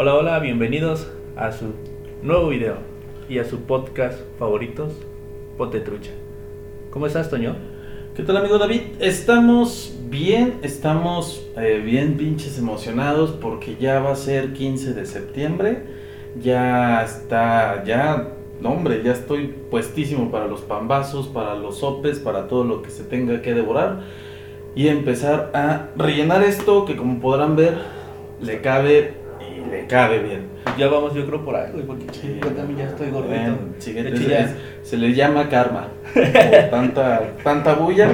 Hola, hola, bienvenidos a su nuevo video y a su podcast favoritos, Ponte Trucha. ¿Cómo estás, Toño? ¿Qué tal, amigo David? Estamos bien, estamos eh, bien pinches emocionados porque ya va a ser 15 de septiembre. Ya está, ya, no, hombre, ya estoy puestísimo para los pambazos, para los sopes, para todo lo que se tenga que devorar. Y empezar a rellenar esto que, como podrán ver, le cabe cabe bien. Ya vamos, yo creo, por güey, porque Sí, yo también ya estoy gordito. Bueno, siguiente, De hecho, es- ya- se le llama karma. Por tanta, tanta bulla.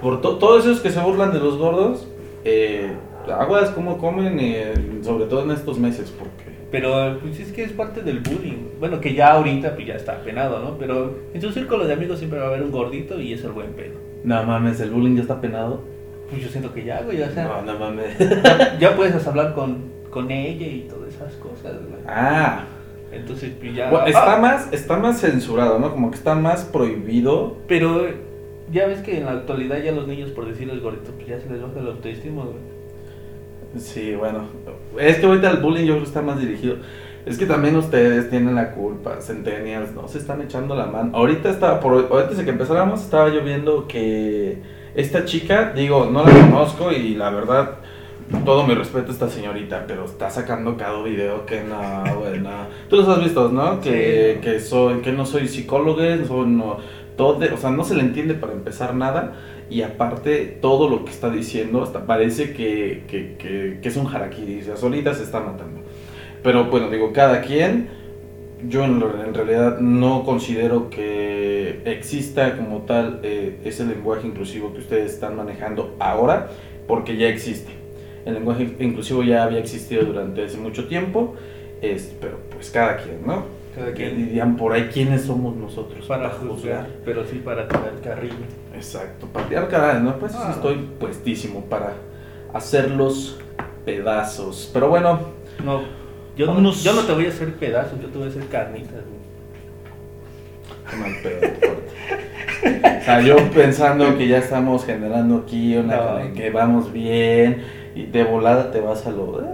Por to- todos esos que se burlan de los gordos, eh, aguas cómo comen, eh, sobre todo en estos meses, porque... Pero pues es que es parte del bullying. Bueno, que ya ahorita pues ya está penado, ¿no? Pero en su círculo de amigos siempre va a haber un gordito y es el buen pedo. No mames, el bullying ya está penado. Pues yo siento que ya, güey, o sea, No, no mames. ya, ya puedes hablar con, con ella y todas esas cosas, güey. Ah, Entonces, pues ya... bueno, está Ah, más, está más censurado, ¿no? Como que está más prohibido. Pero ya ves que en la actualidad ya los niños, por decirles gorditos, pues ya se les baja el autoestima, güey. Sí, bueno. Es que ahorita el bullying yo creo que está más dirigido. Es que también ustedes tienen la culpa, centennials, no se están echando la mano. Ahorita estaba, por, antes de que empezáramos, estaba yo viendo que esta chica, digo, no la conozco y la verdad, todo mi respeto a esta señorita, pero está sacando cada video que no, güey, no. Tú los has visto, ¿no? Que, que soy, que no soy psicólogo, soy no, todo, o sea, no se le entiende para empezar nada. Y aparte, todo lo que está diciendo, hasta parece que, que, que, que es un harakiri, o sea, solita se está matando. Pero bueno, digo, cada quien, yo en realidad no considero que exista como tal eh, ese lenguaje inclusivo que ustedes están manejando ahora, porque ya existe. El lenguaje inclusivo ya había existido durante hace mucho tiempo, es, pero pues cada quien, ¿no? Cada Que quien dirían por ahí quiénes somos nosotros para juzgar, pero sí para tirar carrillo. Exacto, patear caray, ¿no? Pues Ah. estoy puestísimo para hacerlos pedazos. Pero bueno, No, yo no, yo no te voy a hacer pedazos, yo te voy a hacer carnitas, güey. qué mal pedo. O sea, yo pensando que ya estamos generando aquí una No. que vamos bien y de volada te vas a lo. eh.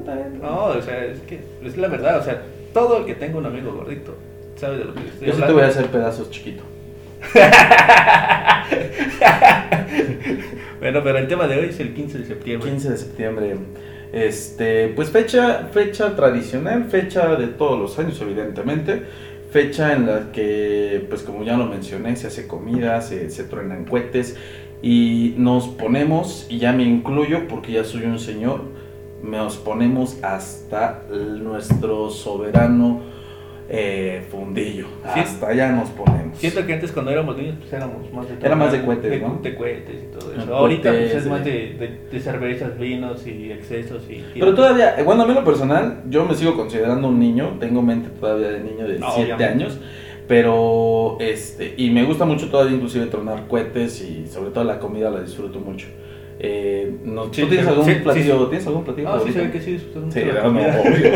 No, o sea, es que es la verdad, o sea, todo el que tenga un amigo gordito sabe de lo que estoy Yo sí te voy a hacer pedazos chiquito. Bueno, pero el tema de hoy es el 15 de septiembre. 15 de septiembre. Este, pues fecha, fecha tradicional, fecha de todos los años, evidentemente. Fecha en la que, pues como ya lo mencioné, se hace comida, se, se truenan cohetes y nos ponemos, y ya me incluyo porque ya soy un señor, nos ponemos hasta nuestro soberano eh, fundillo. Sí. Hasta allá nos ponemos. Siento que antes cuando éramos niños pues éramos más de Era más de cohetes, de, ¿no? de cohetes y todo eso. Ah, Ahorita pues, es más de- de, cervezas, vinos y excesos y... Pero todavía, eh, bueno, a mí en lo personal, yo me sigo considerando un niño, tengo mente todavía de niño de No, 7 obviamente. años, pero este, y me gusta mucho todavía inclusive tronar cohetes y sobre todo la comida la disfruto mucho. Eh, no, Sí, ¿Tú tienes sí, algún sí, sí, platillo? sí. ¿Tienes algún platillo No, sí favorito? se ve que sí disfrutas Sí, no, comida. obvio.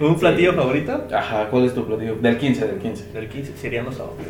¿Un platillo Sí. favorito? Ajá, ¿cuál es tu platillo? Del 15, del 15. Del 15 serían los sopes.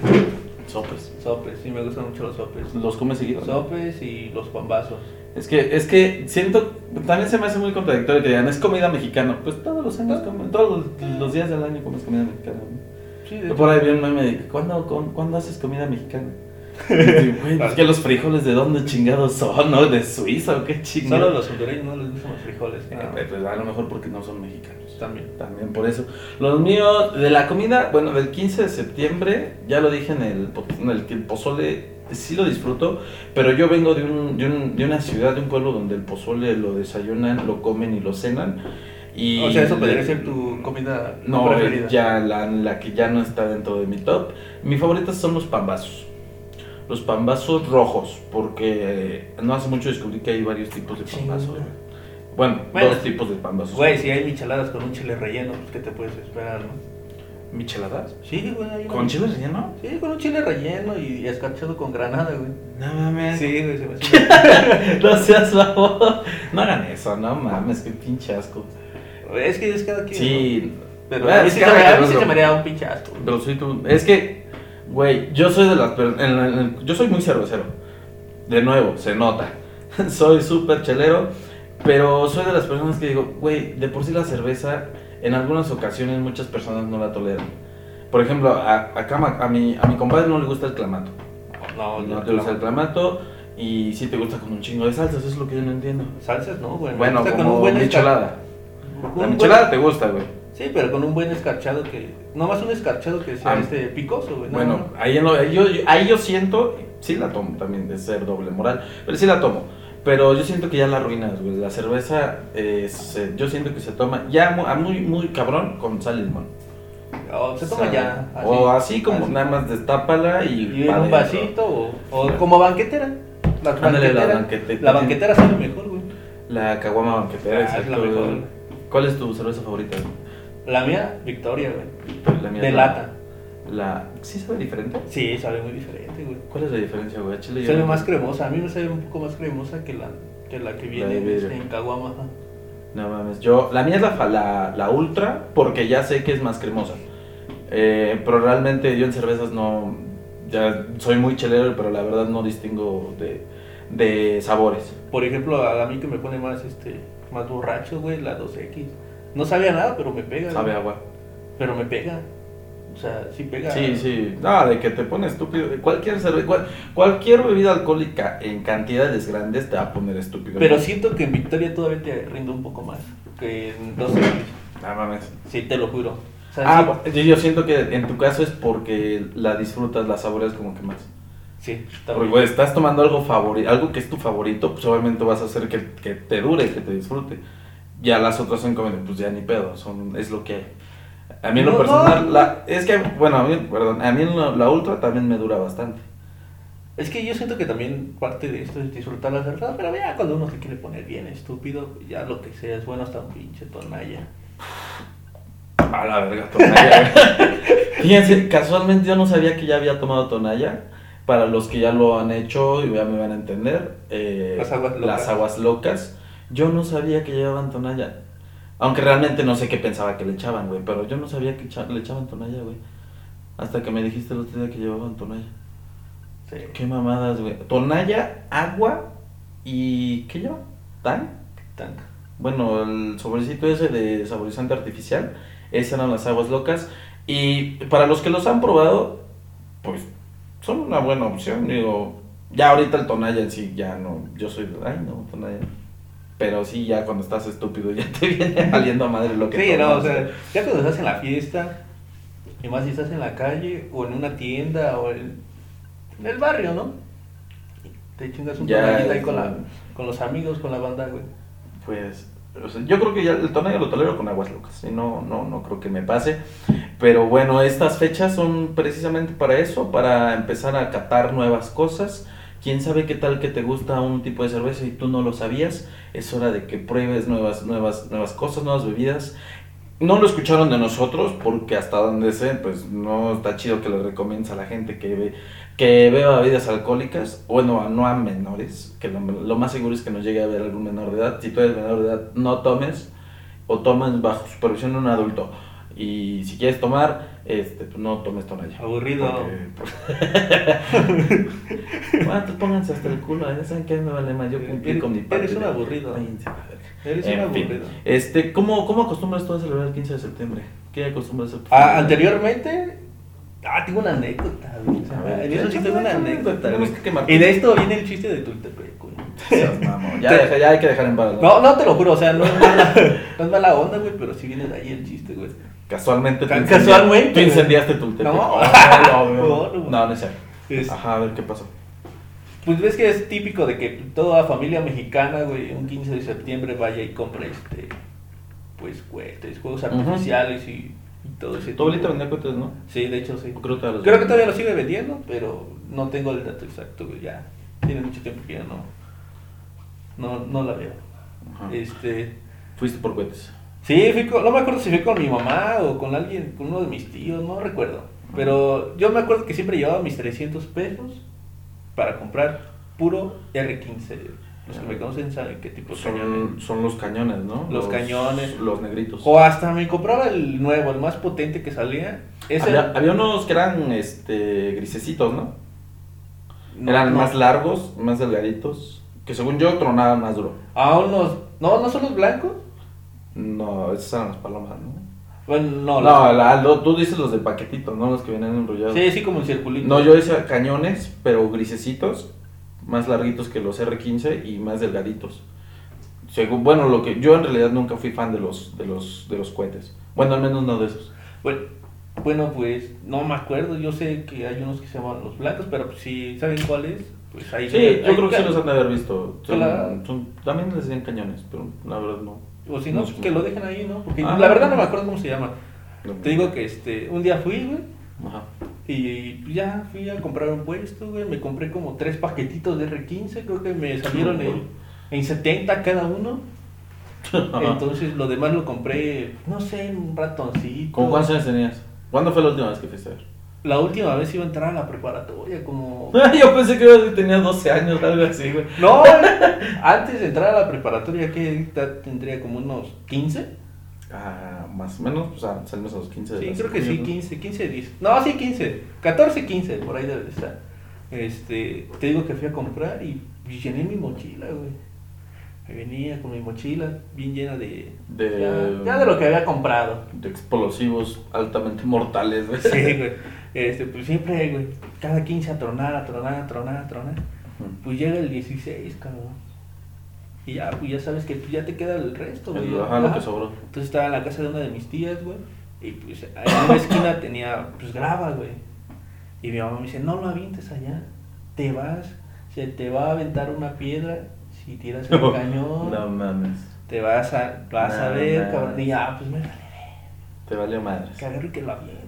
Sopes. Sopes, sí me gustan mucho los sopes. ¿Los comes seguido? no? Sopes y los pambazos. Es que, es que siento, también se me hace muy contradictorio que digan, es comida mexicana. Pues todos los años, comen- todos los, los días del año comes comida mexicana. ¿no? Sí, de por ahí vi un meme de ¿cuándo, con- ¿cuándo haces comida mexicana? Güey, es que los frijoles de dónde chingados son, ¿no? ¿De Suiza o qué Solo chingados? los hondureños no les gustan los frijoles. Ah, pues a lo mejor porque no son mexicanos. también. También por eso. Los míos, de la comida, bueno, del 15 de septiembre, ya lo dije en el, en el el pozole sí lo disfruto, pero yo vengo de, un, de, un- de una ciudad, de un pueblo donde el pozole lo desayunan, lo comen y lo cenan. Y o sea, eso podría ser tu comida No, preferida. ya la, la que ya no está dentro de mi top. Mi favorita son los pambazos. Los pambazos rojos, porque eh, no hace mucho descubrí que hay varios tipos de pambazos. Chinga. Bueno, Bueno, dos tipos de pambazos. Güey, si hay micheladas con un chile relleno, pues ¿qué te puedes esperar, no? ¿Micheladas? Sí, güey. ¿Con chile relleno? Sí, con un chile relleno y escarchado con granada, güey. No mames. Sí, güey, se me hace no seas favor. No hagan eso, no mames, qué pinche asco. Es que es cada quien. Sí, ¿no? Pero Ah, a mí es sí, se me, ¿no? haría un pinche asco. güey. pero soy tú. Es que, güey, yo soy de las. en en- yo soy muy cervecero. De nuevo, se nota. soy súper chelero. Pero soy de las personas que digo, güey, de por sí la cerveza, en algunas ocasiones muchas personas no la toleran. Por ejemplo, a, acá a, mi, a mi compadre no le gusta el clamato. No, No te gusta el clamato y sí te gusta con un chingo de salsas, eso es lo que yo no entiendo. Salsas, ¿no? Bueno, Bueno, me gusta como escar- michelada. La michelada buen- te gusta, güey. Sí, pero con un buen escarchado que... No más un escarchado que sea Ah. este picoso, güey. no, Bueno, no. ahí, en lo- ahí yo, ahí yo siento, sí la tomo también, de ser doble moral, pero sí la tomo. Pero yo siento que ya la arruinas, güey. La cerveza, eh, se- yo siento que se toma ya muy, muy cabrón con sal y limón. O se O toma sea, ya. o así como así. nada más destápala y. Y en pa' un vasito o, o como banquetera. La Ándale, la banquetera, banquete- la banquetera sabe mejor, güey. La caguama banquetera, Ah, es exacto. la mejor. ¿Cuál es tu cerveza favorita? La mía, Victoria, güey. La mía De lata. La... ¿Sí sabe diferente? Sí, sabe muy diferente, güey. ¿Cuál es la diferencia, güey? Chile Sabe no- más cremosa. A mí me sabe un poco más cremosa que la que, la que viene este, en Caguama. No mames, yo, la mía es la, la, la ultra porque ya sé que es más cremosa. Eh, pero realmente yo en cervezas no, ya soy muy chelero, pero la verdad no distingo de, de sabores. Por ejemplo, a mí que me pone más este más borracho, güey, la 2X. No sabía nada, pero me pega. Sabe güey. agua. Pero me pega. O sea, sí pega. Sí, sí, no, de que te pone estúpido. Cualquier, cerve- cual- cualquier bebida alcohólica en cantidades grandes te va a poner estúpido. Pero siento que en Victoria todavía te rinde un poco más que en 2X. No mames. Sí, te lo juro. O sea, Ah, sí, yo siento que en tu caso es porque la disfrutas, la saboreas como que más. Sí, Porque, güey, estás tomando algo favorito, algo que es tu favorito, pues obviamente vas a hacer que, que te dure, que te disfrute. Ya las otras son como, pues ya ni pedo, son, es lo que hay. A mí en lo No, personal, no. la, es que, bueno, a mí, perdón, a mí en lo- la ultra también me dura bastante. Es que yo siento que también parte de esto es disfrutar la cerveza, pero ya cuando uno se quiere poner bien estúpido, ya lo que sea es bueno hasta un pinche tonalla. A la verga, güey. Fíjense, casualmente yo no sabía que ya había tomado Tonaya. Para los que ya lo han hecho y ya me van a entender, eh, Las aguas locas. las aguas locas, yo no sabía que llevaban Tonaya. Aunque realmente no sé qué pensaba que le echaban, güey, pero yo no sabía que le echaban Tonaya, güey. Hasta que me dijiste el otro día que llevaban Tonaya. Sí. Qué mamadas, güey. Tonaya, agua y... ¿qué lleva? ¿Tan? Tanca. Bueno, el sobrecito ese de saborizante artificial, esas eran las aguas locas. Y para los que los han probado, pues son una buena opción. Digo, ya ahorita el Tonaya sí, ya no, yo soy, ay no, Tonaya. Pero sí, ya cuando estás estúpido, ya te viene valiendo a madre lo que Sí, no, o tomas. sea, ya cuando estás en la fiesta, y más si estás en la calle, o en una tienda, o en, en el barrio, ¿no? Te chingas un tonallita ahí con, la, con los amigos, con la banda, güey. Pues, o sea, yo creo que ya el Tonaya lo tolero con aguas locas. Y no, no, no creo que me pase. Pero bueno, estas fechas son precisamente para eso, para empezar a catar nuevas cosas. Quién sabe qué tal que te gusta un tipo de cerveza y tú no lo sabías. Es hora de que pruebes nuevas, nuevas, nuevas cosas, nuevas bebidas. No lo escucharon de nosotros porque hasta donde sé, pues no está chido que le recomiendes a la gente que ve, que beba bebidas alcohólicas, bueno, no a menores, que lo, lo más seguro es que nos llegue a ver algún menor de edad. Si tú eres menor de edad, no tomes o tomes bajo supervisión de un adulto. Y si quieres tomar, este, pues no tomes tonalla. Aburrido. Porque- bueno, pues pónganse hasta el culo, ya saben que me vale más, yo cumplí Eres- con mi parte. eres un aburrido. Eres En un fin. aburrido. Este, ¿cómo, ¿Cómo acostumbras tú a celebrar el 15 de septiembre? ¿Qué acostumbras a? Ah, anteriormente, ah, tengo una anécdota, en eso sí tengo una anécdota. De esto viene el chiste de Tultepec, Ya, deja- ya hay que dejar en paz. No, no te lo juro, o sea, no es mala, no es mala onda, güey, pero sí viene de ahí el chiste, güey. Casualmente. incendia- casualmente, Tú güey. incendiaste Tultepec. No. No, no, No, no. es Ajá, a ver qué pasó. Pues ves que es típico de que toda familia mexicana, güey, un 15 de septiembre vaya y compre este, pues cohetes, juegos artificiales y, y todo ese Tu abuelita vendía cohetes, ¿no? Sí, de hecho sí. Creo que, Creo todavía lo sigue vendiendo, pero no tengo el dato exacto, güey, ya tiene mucho tiempo que ya no, no, no la veo. Este, Fuiste por cohetes. Sí, fui con- no me acuerdo si fui con mi mamá o con alguien, con uno de mis tíos, no recuerdo. Pero yo me acuerdo que siempre llevaba mis 300 pesos para comprar puro R15. Los que me conocen saben qué tipo de cañones. Son, son los cañones, ¿no? Los cañones. Los negritos. O hasta me compraba el nuevo, el más potente que salía. Ese Había, había unos que eran este, grisecitos, ¿no? no, eran no. más largos, más delgaditos. Que según yo tronaban más duro. A unos No, no son los blancos. No, esas eran las palomas, ¿no? Bueno, no. No, la- lo- tú dices los de paquetito, no los que vienen enrollados. Sí, sí, como en circulito. No, yo decía cañones, pero grisecitos, más larguitos que los R15 y más delgaditos. Según, bueno, lo que yo en realidad nunca fui fan de los de los de los cohetes. Bueno, al menos no de esos. Bueno, bueno, pues no me acuerdo. Yo sé que hay unos que se llaman los blancos, pero pues, si saben cuáles, pues ahí. Sí, yo creo que sí los han de haber visto. Son- también les decían cañones, pero la verdad no. O si no, pues que lo dejen ahí, ¿no? Porque Ah. la verdad no me acuerdo cómo se llama. No. Te digo que este, un día fui, güey, Ajá. y ya fui a comprar un puesto, güey. Me compré como tres paquetitos de R15, creo que me salieron en, en 70 cada uno. Entonces lo demás lo compré, no sé, un ratoncito. ¿Cómo cuántos años tenías? ¿Cuándo fue la última vez que fuiste a ver? La última vez iba a entrar a la preparatoria, como. yo pensé que tenía 12 años, algo así, güey. No, antes de entrar a la preparatoria, que tendría como unos 15. Ah, más o menos, o sea, salimos a los 15 de Sí, creo que sí, secundaria, 15, 15, 10. No, sí, 15. 14, 15, por ahí debe de estar. Este, te digo que fui a comprar y llené mi mochila, güey. Me venía con mi mochila bien llena de. De- Ya, ya de lo que había comprado. De explosivos altamente mortales, güey. Sí, güey. Este, pues siempre, güey. Cada 15 a tronar, a tronar, a tronar, a tronar. Pues llega el 16, cabrón. Y ya, pues ya sabes que pues, ya te queda el resto, güey. Ajá, lo que sobró. Entonces estaba en la casa de una de mis tías, güey. Y pues en una esquina tenía, pues grava, güey. Y mi mamá me dice, no lo avientes allá. Te vas, se te va a aventar una piedra si tiras el cañón. No mames. Te vas a, vas a ver, no. cabrón. Y ya, pues me vale, Te valió madres. que agarro y que lo aviento, güey.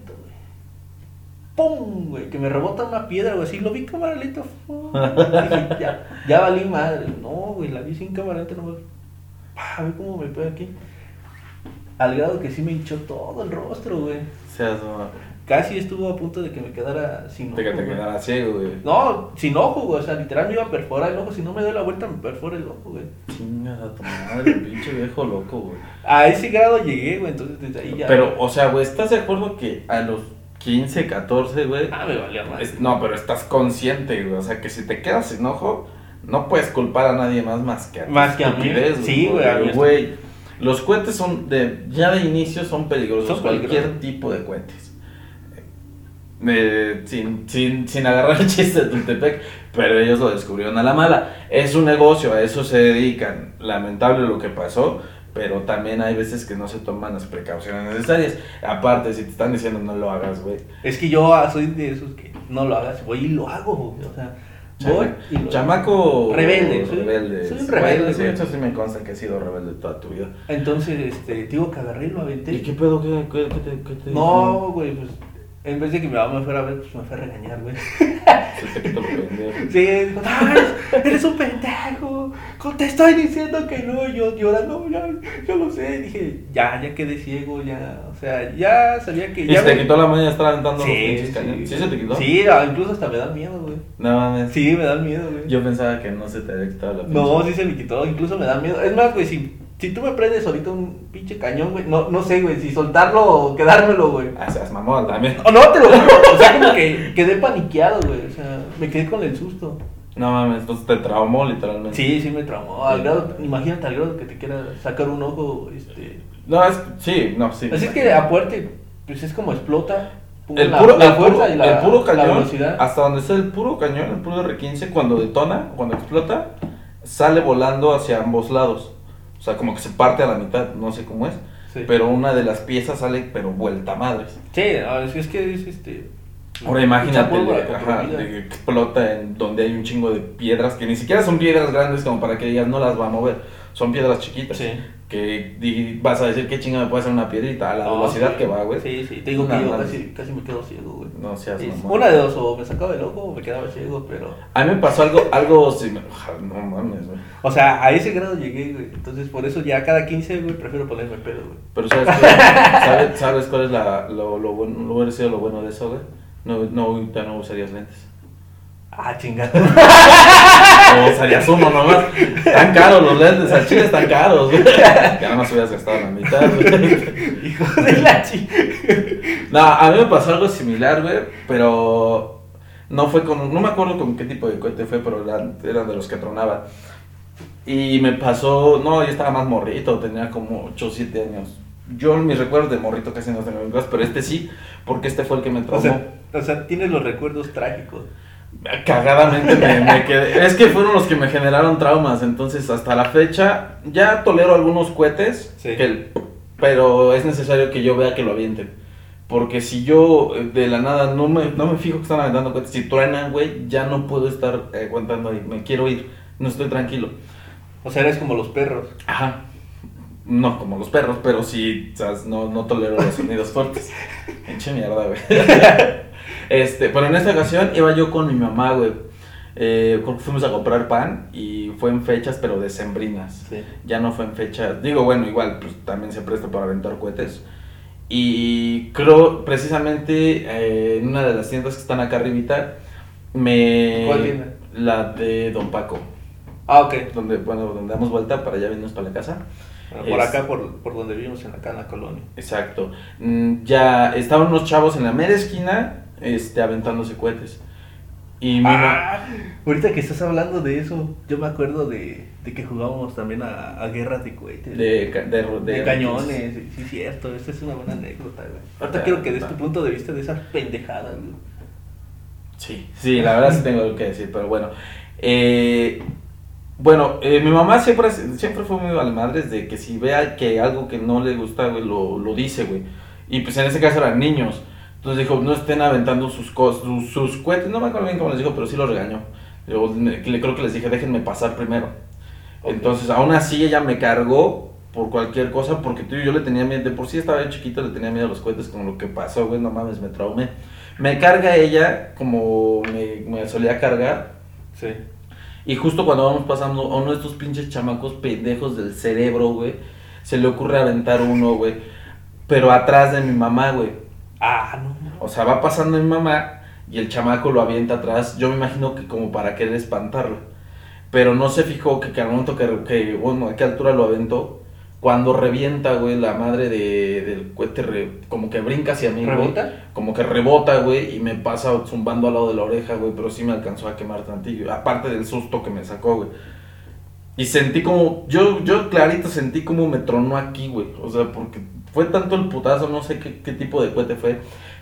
¡Pum! Güey, que me rebota una piedra, güey. Así lo vi cámara lenta. ya, ya valí madre. No, güey, la vi sin cámara lenta, nomás. Pa, ve cómo me pega aquí. Al grado que sí me hinchó todo el rostro, güey. Seas Casi estuvo a punto de que me quedara sin ojo. de que te quedara ciego, güey. No, sin ojo, güey. O sea, literal me iba a perforar el ojo. Si no me doy la vuelta, me perfora el ojo, güey. Chinga a tu madre, pinche viejo loco, güey. A ese grado llegué, güey. Entonces desde ahí ya. Pero, o sea, güey, ¿estás de acuerdo que a los 15, 14, güey? Ah, me valía más. no, pero estás consciente, güey. O sea, que si te quedas sin ojo, no puedes culpar a nadie más más que a ti. Más que a mí. Sí, güey, los cohetes son de. Ya de inicio son peligrosos. Son cualquier peligrosos. tipo de cohetes. Eh, sin, sin, sin agarrar el chiste de Tultepec, pero ellos lo descubrieron a la mala. Es un negocio, a eso se dedican. Lamentable lo que pasó, pero también hay veces que no se toman las precauciones necesarias. Aparte, si te están diciendo no lo hagas, güey. Es que yo soy de esos que no lo hagas, voy y lo hago, güey. O sea, voy Chama- y lo Chamaco Rebelde, soy- rebelde. soy un rebelde, Bueno, sí, eso sí me consta que has sido rebelde toda tu vida. Entonces, este, digo que agarré y lo aventé. ¿Y qué pedo? ¿Qué, qué, qué te, qué te No, güey, pues en vez de que mi mamá me fuera a ver, pues me fue a regañar, güey. dijo? Se te quitó lo pendejo. Sí, dijo, "Ah, eres, eres un pendejo. ¿Cómo Te estoy diciendo que no. Y Yo llorando, ya, yo lo sé. Dije, ya, ya quedé ciego, ya. O sea, ya sabía que ¿Y ya. se te me- quitó la maña de estar aventando los Sí, pinches cañones? sí. ¿Sí se te quitó? Sí, ah, incluso hasta me da miedo, güey. No mames. Sí, me da miedo, güey. Yo pensaba que no se te había quitado la No, pinche- sí se me quitó, incluso me da miedo. Es más, güey, si, si tú me prendes ahorita un pinche cañón, güey, no, no sé, güey, si soltarlo o quedármelo, güey. Ah, seas mamón también. O no, te lo juro, o sea, como que quedé paniqueado, güey, o sea, me quedé con el susto. No mames, entonces te traumó literalmente. Sí, sí me traumó, al grado, imagínate al grado que te quiera sacar un ojo, este... No, es. Sí, no, sí. Así es que a fuerte, pues es como explota. El la- puro, la el, puro, y la- el puro la cañón, velocidad. hasta donde está el puro cañón, el puro R15, cuando detona, cuando explota, sale volando hacia ambos lados. O sea, como que se parte a la mitad, no sé cómo es. Sí. Pero una de las piezas sale, pero vuelta madres. Sí, no, es, es que es este... Ahora imagínate, de- ajá, de explota en donde hay un chingo de piedras, que ni siquiera son piedras grandes como para que digas no las va a mover. Son piedras chiquitas. Sí. Que vas a decir qué chinga me puede hacer una piedrita a la No, velocidad sí. que va, güey. Sí, sí, te digo que yo casi, casi me quedo ciego, güey. No seas Sí. Una de dos, o me sacaba el ojo o me quedaba ciego, pero... A mí me pasó algo, algo similar. No mames, güey. O sea, a ese grado llegué, güey. Entonces, por eso ya cada 15, güey, prefiero ponerme pedo, güey. Pero ¿sabes? ¿Sabes, ¿sabes cuál es la, lo, lo bueno, lo sido lo bueno de eso, güey? No, no, ya no usarías lentes. Ah, chingada. O usarías uno nomás. Están caros los lentes, al chile están caros, güey. Ya nada más hubieras gastado la mitad, güey. Hijo de la chi... No, a mí me pasó algo similar, güey, pero no fue con, no me acuerdo con qué tipo de cohete fue, pero eran, eran de los que tronaban. Y me pasó, no, yo estaba más morrito, tenía como 8 o 7 años. Yo mis recuerdos de morrito casi no tengo pero este sí, porque este fue el que me O traumó. sea, o sea, tienes los recuerdos trágicos. Cagadamente me, me quedé. Es que fueron los que me generaron traumas. Entonces, hasta la fecha, ya tolero algunos cohetes. Sí. que el- pero es necesario que yo vea que lo avienten. Porque si yo eh, de la nada no me, no me fijo que están aventando cohetes, si truenan, güey, ya no puedo estar eh, aguantando ahí. Me quiero ir. No estoy tranquilo. O sea, eres como los perros. Ajá. No como los perros, pero sí, o sea, no, no tolero los sonidos fuertes. Pinche mierda, güey. Este, pero en esta ocasión iba yo con mi mamá, güey. Eh, fuimos a comprar pan y fue en fechas, pero decembrinas. Sí. Ya no fue en fechas. Digo, bueno, igual, pues también se presta para aventar cohetes. Y creo, precisamente, eh, en una de las tiendas que están acá arribita, me... ¿Cuál tienda? La de Don Paco. Ah, ok. Donde, bueno, donde damos vuelta para allá venirnos para la casa. Bueno, por Es- acá, por, por donde vivimos, en acá en la colonia. Exacto. Mm, Ya estaban unos chavos en la mera esquina este, aventándose cohetes. Y Ah, ahorita que estás hablando de eso, yo me acuerdo de, de que jugábamos también a, a guerras de cohetes. de, de, de de- cañones, sí, sí, cierto, esta es una buena anécdota, güey. Ahorita Ah, quiero que des tu punto de vista de esas pendejadas, güey. Sí, sí, la verdad sí tengo algo que decir, pero bueno. Eh, bueno, eh, mi mamá siempre, siempre fue muy madres de que si vea que algo que no le gusta, güey, lo, lo dice, güey. Y pues en ese caso eran niños. Entonces dijo, no estén aventando sus cosas, sus, sus cohetes, no me acuerdo bien cómo les dijo, pero sí los regañó. Yo creo que les dije, déjenme pasar primero. Entonces, aún así ella me cargó por cualquier cosa, porque tú, yo le tenía miedo, de por sí estaba yo chiquito, le tenía miedo a los cohetes con lo que pasó, güey, no mames, me traumé. Me carga ella como me, me solía cargar, Sí. y justo cuando vamos pasando a uno de estos pinches chamacos pendejos del cerebro, güey, se le ocurre aventar uno, güey, pero atrás de mi mamá, güey. Ah, no. O sea, va pasando mi mamá y el chamaco lo avienta atrás. Yo me imagino que como para querer espantarla. Pero no se fijó que, que al momento que, que, bueno, a qué altura lo aventó, cuando revienta, güey, la madre de, del cohete, re- como que brinca hacia mí, güey. ¿Rebota? Como que rebota, güey, y me pasa zumbando al lado de la oreja, güey, pero sí me alcanzó a quemar tantillo. Aparte del susto que me sacó, güey. Y sentí como, yo, yo clarito sentí como me tronó aquí, güey. O sea, porque fue tanto el putazo, no sé qué, tipo de cohete fue,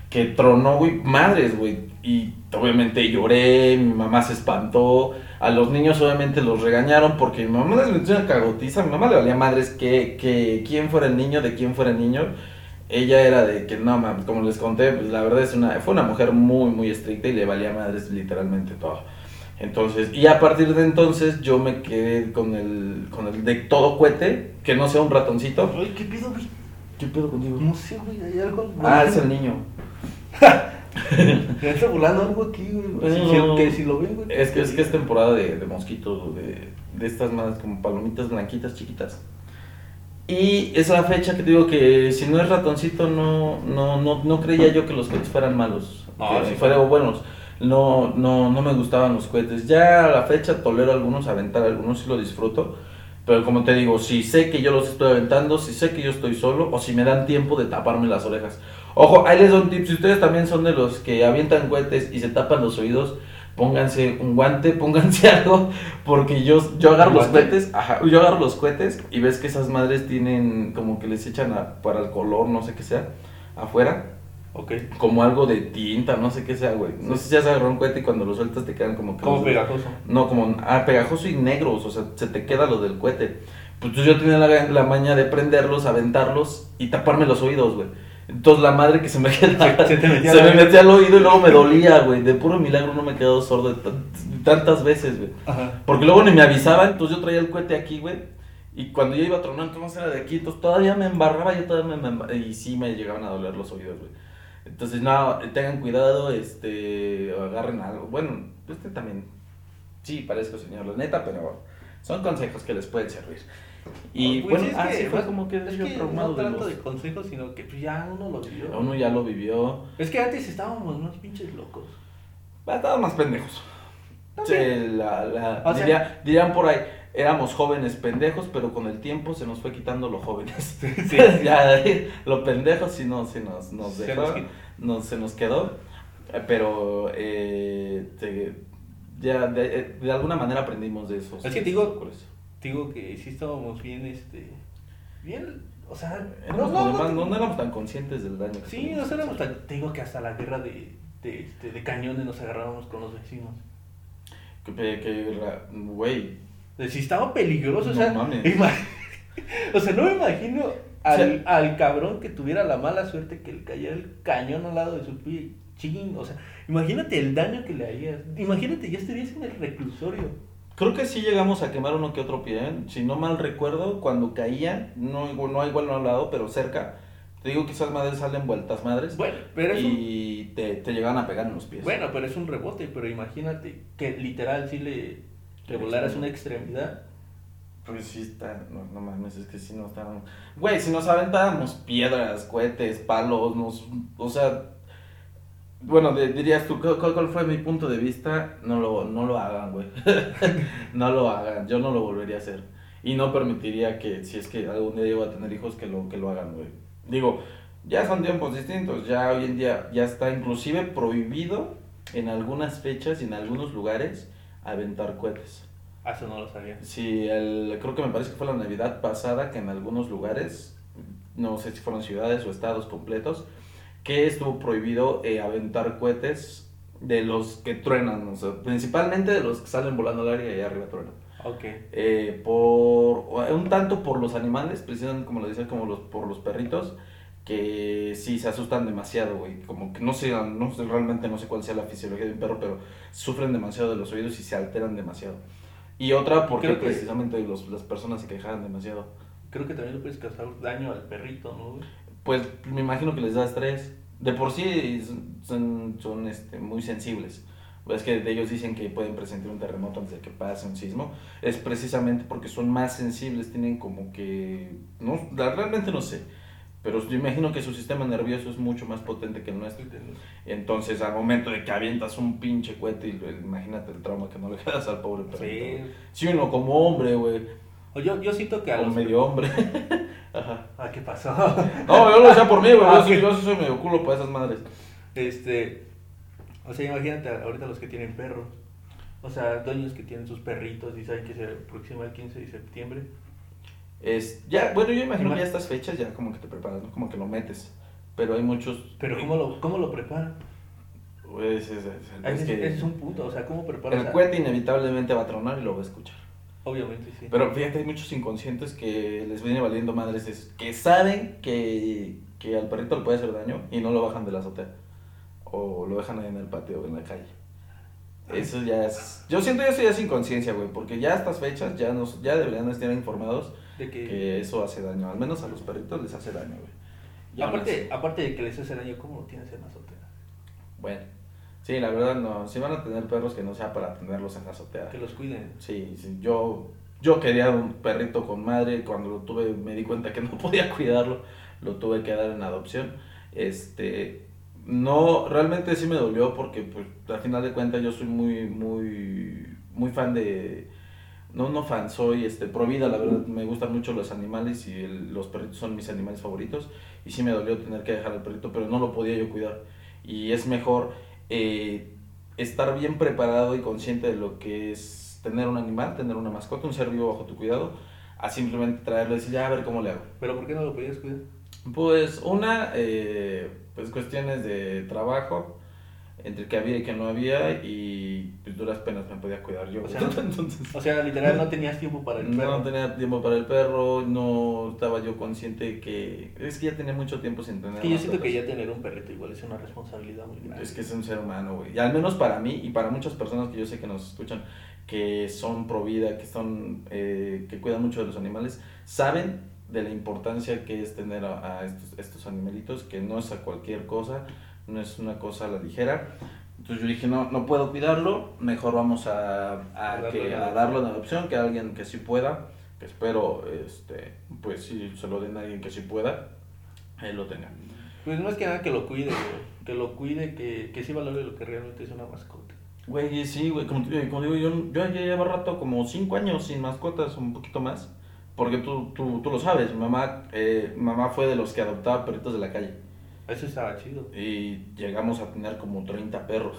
que tronó, güey, madres, güey. Y obviamente lloré, mi mamá se espantó. A los niños obviamente los regañaron porque mi mamá les metió una cagotiza. Mi mamá le valía madres que, que quién fuera el niño, de quién fuera el niño. Ella era de que, no mames, como les conté, pues la verdad es una, fue una mujer muy, muy estricta y le valía madres literalmente todo. Entonces, y a partir de entonces yo me quedé con el, con el de todo cohete, que no sea un ratoncito. ¿qué pido, güey? ¿Qué pedo contigo? No sé, güey, hay algo. Ah, es el niño. Me está volando algo aquí, güey. Si- No. que si lo ven, güey. Es que es, que es temporada de, de mosquitos, de, de estas más como palomitas blanquitas chiquitas. Y es la fecha que te digo que si no es ratoncito, no, no, no, no creía yo que los cohetes fueran malos. No, que sí. fueran buenos. No, no, no me gustaban los cohetes. Ya a la fecha tolero algunos, aventar algunos, sí lo disfruto. Pero como te digo, si sé que yo los estoy aventando, si sé que yo estoy solo, o si me dan tiempo de taparme las orejas. Ojo, ahí les doy un tip. Si ustedes también son de los que avientan cohetes y se tapan los oídos, pónganse un guante, pónganse algo, porque yo, yo agarro ¿Un los cohetes, ajá, yo agarro los cohetes y ves que esas madres tienen como que les echan a- para el color, no sé qué sea, afuera, Ok. como algo de tinta, no sé qué sea, güey. No sé si has agarrado un cohete y cuando lo sueltas te quedan como que... Como los- pegajoso. no, como ah, pegajoso y negros, o sea, se te queda lo del cohete. Pues yo tenía la, la maña de prenderlos, aventarlos y taparme los oídos, güey. Entonces la madre que se me quedaba, Se- se metía se me metía al oído y luego me dolía, güey. De puro milagro no me he quedado sordo tantas veces, güey. Ajá. Porque luego ni me avisaban, entonces yo traía el cohete aquí, güey. Y cuando yo iba a tronar, entonces era de aquí, entonces todavía me embarraba, yo todavía me, me embar- y sí me llegaban a doler los oídos, güey. Entonces, no, tengan cuidado, este, agarren algo. Bueno, este también, sí, parezco señor, la neta, pero son consejos que les pueden servir. Y Pues bueno, así que- fue como que es yo que no de los- de consejos, sino que pues, ya uno lo vivió. Uno ya lo vivió, Es que antes estábamos unos pinches locos. estaban más pendejos. Sí, la, la- O sea- diría- dirían por ahí, éramos jóvenes pendejos, pero con el tiempo se nos fue quitando lo jóvenes. Sí. ya, lo pendejos sí no, sí nos, nos Se dejó, nos quitó. nos- se nos quedó, eh, pero eh, te- ya de, eh, de alguna manera aprendimos de eso. Es que digo- digo que sí estábamos bien, este, bien, o sea, Éramos más- no, no éramos tan conscientes del daño que Sí, nos éramos tan, te digo que hasta la guerra de, de, este, de cañones nos agarrábamos con los vecinos. Que, güey, Si estaba peligroso, o No sea, mames. ima- o sea, no me imagino al, Sí. al cabrón que tuviera la mala suerte que le cayera el cañón al lado de su pie. Ching, o sea, imagínate el daño que le harías. Imagínate, ya estarías en el reclusorio. Creo que sí llegamos a quemar uno que otro pie, ¿eh? si no mal recuerdo, cuando caían, no, igual- no igual no al lado, pero cerca, te digo que esas madres salen vueltas madres Bueno, pero es un, y te, te llegaban a pegar en los pies. bueno, pero es un rebote, pero imagínate que literal si le, le volaras una extremidad. Pues sí está, no, no mames, es que si no estábamos... Güey, si nos aventábamos piedras, cohetes, palos, nos... O sea... Bueno, de- dirías tú, ¿cuál, cuál fue mi punto de vista? No lo, no lo hagan, güey. no lo hagan, yo no lo volvería a hacer. Y no permitiría que, si es que algún día llego a tener hijos, que lo, que lo hagan, güey. Digo, ya son tiempos distintos, ya hoy en día ya está inclusive prohibido en algunas fechas y en algunos lugares aventar cohetes. Ah, eso no lo sabía. Sí, el, creo que me parece que fue la Navidad pasada que en algunos lugares, no sé si fueron ciudades o estados completos, que estuvo prohibido eh, aventar cohetes de los que truenan, o sea, principalmente de los que salen volando al aire y arriba truenan. Ok. Eh, por un tanto por los animales, precisamente como lo decía, como los, por los perritos, que sí se asustan demasiado, güey. Como que no sé, no realmente no sé cuál sea la fisiología de un perro, pero sufren demasiado de los oídos y se alteran demasiado. Y otra porque Creo que- precisamente los, las personas se quejaban demasiado. Creo que también le puedes causar daño al perrito, ¿no? güey? Pues me imagino que les da estrés. De por sí son, son, este, muy sensibles. Es que de ellos dicen que pueden presentir un terremoto antes de que pase un sismo. Es precisamente porque son más sensibles, tienen como que... No, la- realmente no sé. Pero yo imagino que su sistema nervioso es mucho más potente que el nuestro. Entonces, al momento de que avientas un pinche cohete, imagínate el trauma que no le quedas al pobre perrito. Sí. Sí, uno como hombre, güey. O yo, yo siento que a los... medio hombre. Ajá. Ah, ¿qué pasó? No, yo lo decía por mí, güey. Ah, Yo, sí- ok. yo soy medio culo para esas madres. Este, o sea, imagínate ahorita los que tienen perros. O sea, dueños que tienen sus perritos y saben que se aproxima el 15 de septiembre. Es, ya, bueno, yo imagino que ya estas fechas ya como que te preparas, ¿no? Como que lo metes. Pero hay muchos... Pero ¿cómo lo, cómo lo preparan? Pues, es, es- es es, que un punto, o sea, ¿cómo preparas? el cohete inevitablemente va a tronar y lo va a escuchar. Obviamente, sí. Pero fíjate, hay muchos inconscientes que les viene valiendo madres, es- que saben que, que al perrito le puede hacer daño y no lo bajan de la azotea. O lo dejan ahí en el patio o en la calle. Eso ya es... Yo siento que eso ya es inconsciencia, güey, porque ya a estas fechas ya, nos, ya deberían estar informados de que, que eso hace daño. Al menos a los perritos les hace daño, güey. Aparte, aparte de que les hace daño, ¿cómo lo tienes en la azotea? Bueno, sí, la verdad no. Si van a tener perros que no sea para tenerlos en la azotea. Que los cuiden. Sí, sí, yo, yo quería un perrito con madre. Cuando lo tuve me di cuenta que no podía cuidarlo. Lo tuve que dar en adopción. Este, no, realmente sí me dolió porque pues al final de cuentas yo soy muy, muy, muy fan de... No, no fan, soy este, pro vida, la verdad, me gustan mucho los animales y el- los perritos son mis animales favoritos. Y sí me dolió tener que dejar al perrito, pero no lo podía yo cuidar. Y es mejor eh, estar bien preparado y consciente de lo que es tener un animal, tener una mascota, un ser vivo bajo tu cuidado, a simplemente traerlo y decir, ya a ver cómo le hago. ¿Pero por qué no lo podías cuidar? Pues una, eh, pues cuestiones de trabajo, entre que había y que no había, y pues duras penas me podía cuidar yo. O sea, Entonces, O sea, literal no tenías tiempo para el perro. no tenía tiempo para el perro, no estaba yo consciente que... Es que ya tenía mucho tiempo sin tener Es que yo siento que ya tener un perrito igual es una responsabilidad muy grande. Es que es un ser humano, güey. Y al menos para mí y para muchas personas que yo sé que nos escuchan, que son pro vida, que son, eh, que cuidan mucho de los animales, saben de la importancia que es tener a, a estos, estos animalitos, que no es a cualquier cosa, no es una cosa a la ligera. Entonces yo dije, no, no puedo cuidarlo, mejor vamos a, a, A darlo que, adopción. darlo en adopción, que alguien que sí pueda, que espero, este, pues sí, se lo den a alguien que sí pueda, él lo tenga. Pues más que nada que lo cuide, güey. Que lo cuide, que, que sí valore lo que realmente es una mascota. Güey, sí, güey, como, te- como digo, yo, yo llevo rato como cinco años sin mascotas, un poquito más, porque tú, tú, tú lo sabes, mamá, eh, mamá fue de los que adoptaba perritos de la calle Eso estaba chido. y llegamos a tener como 30 perros.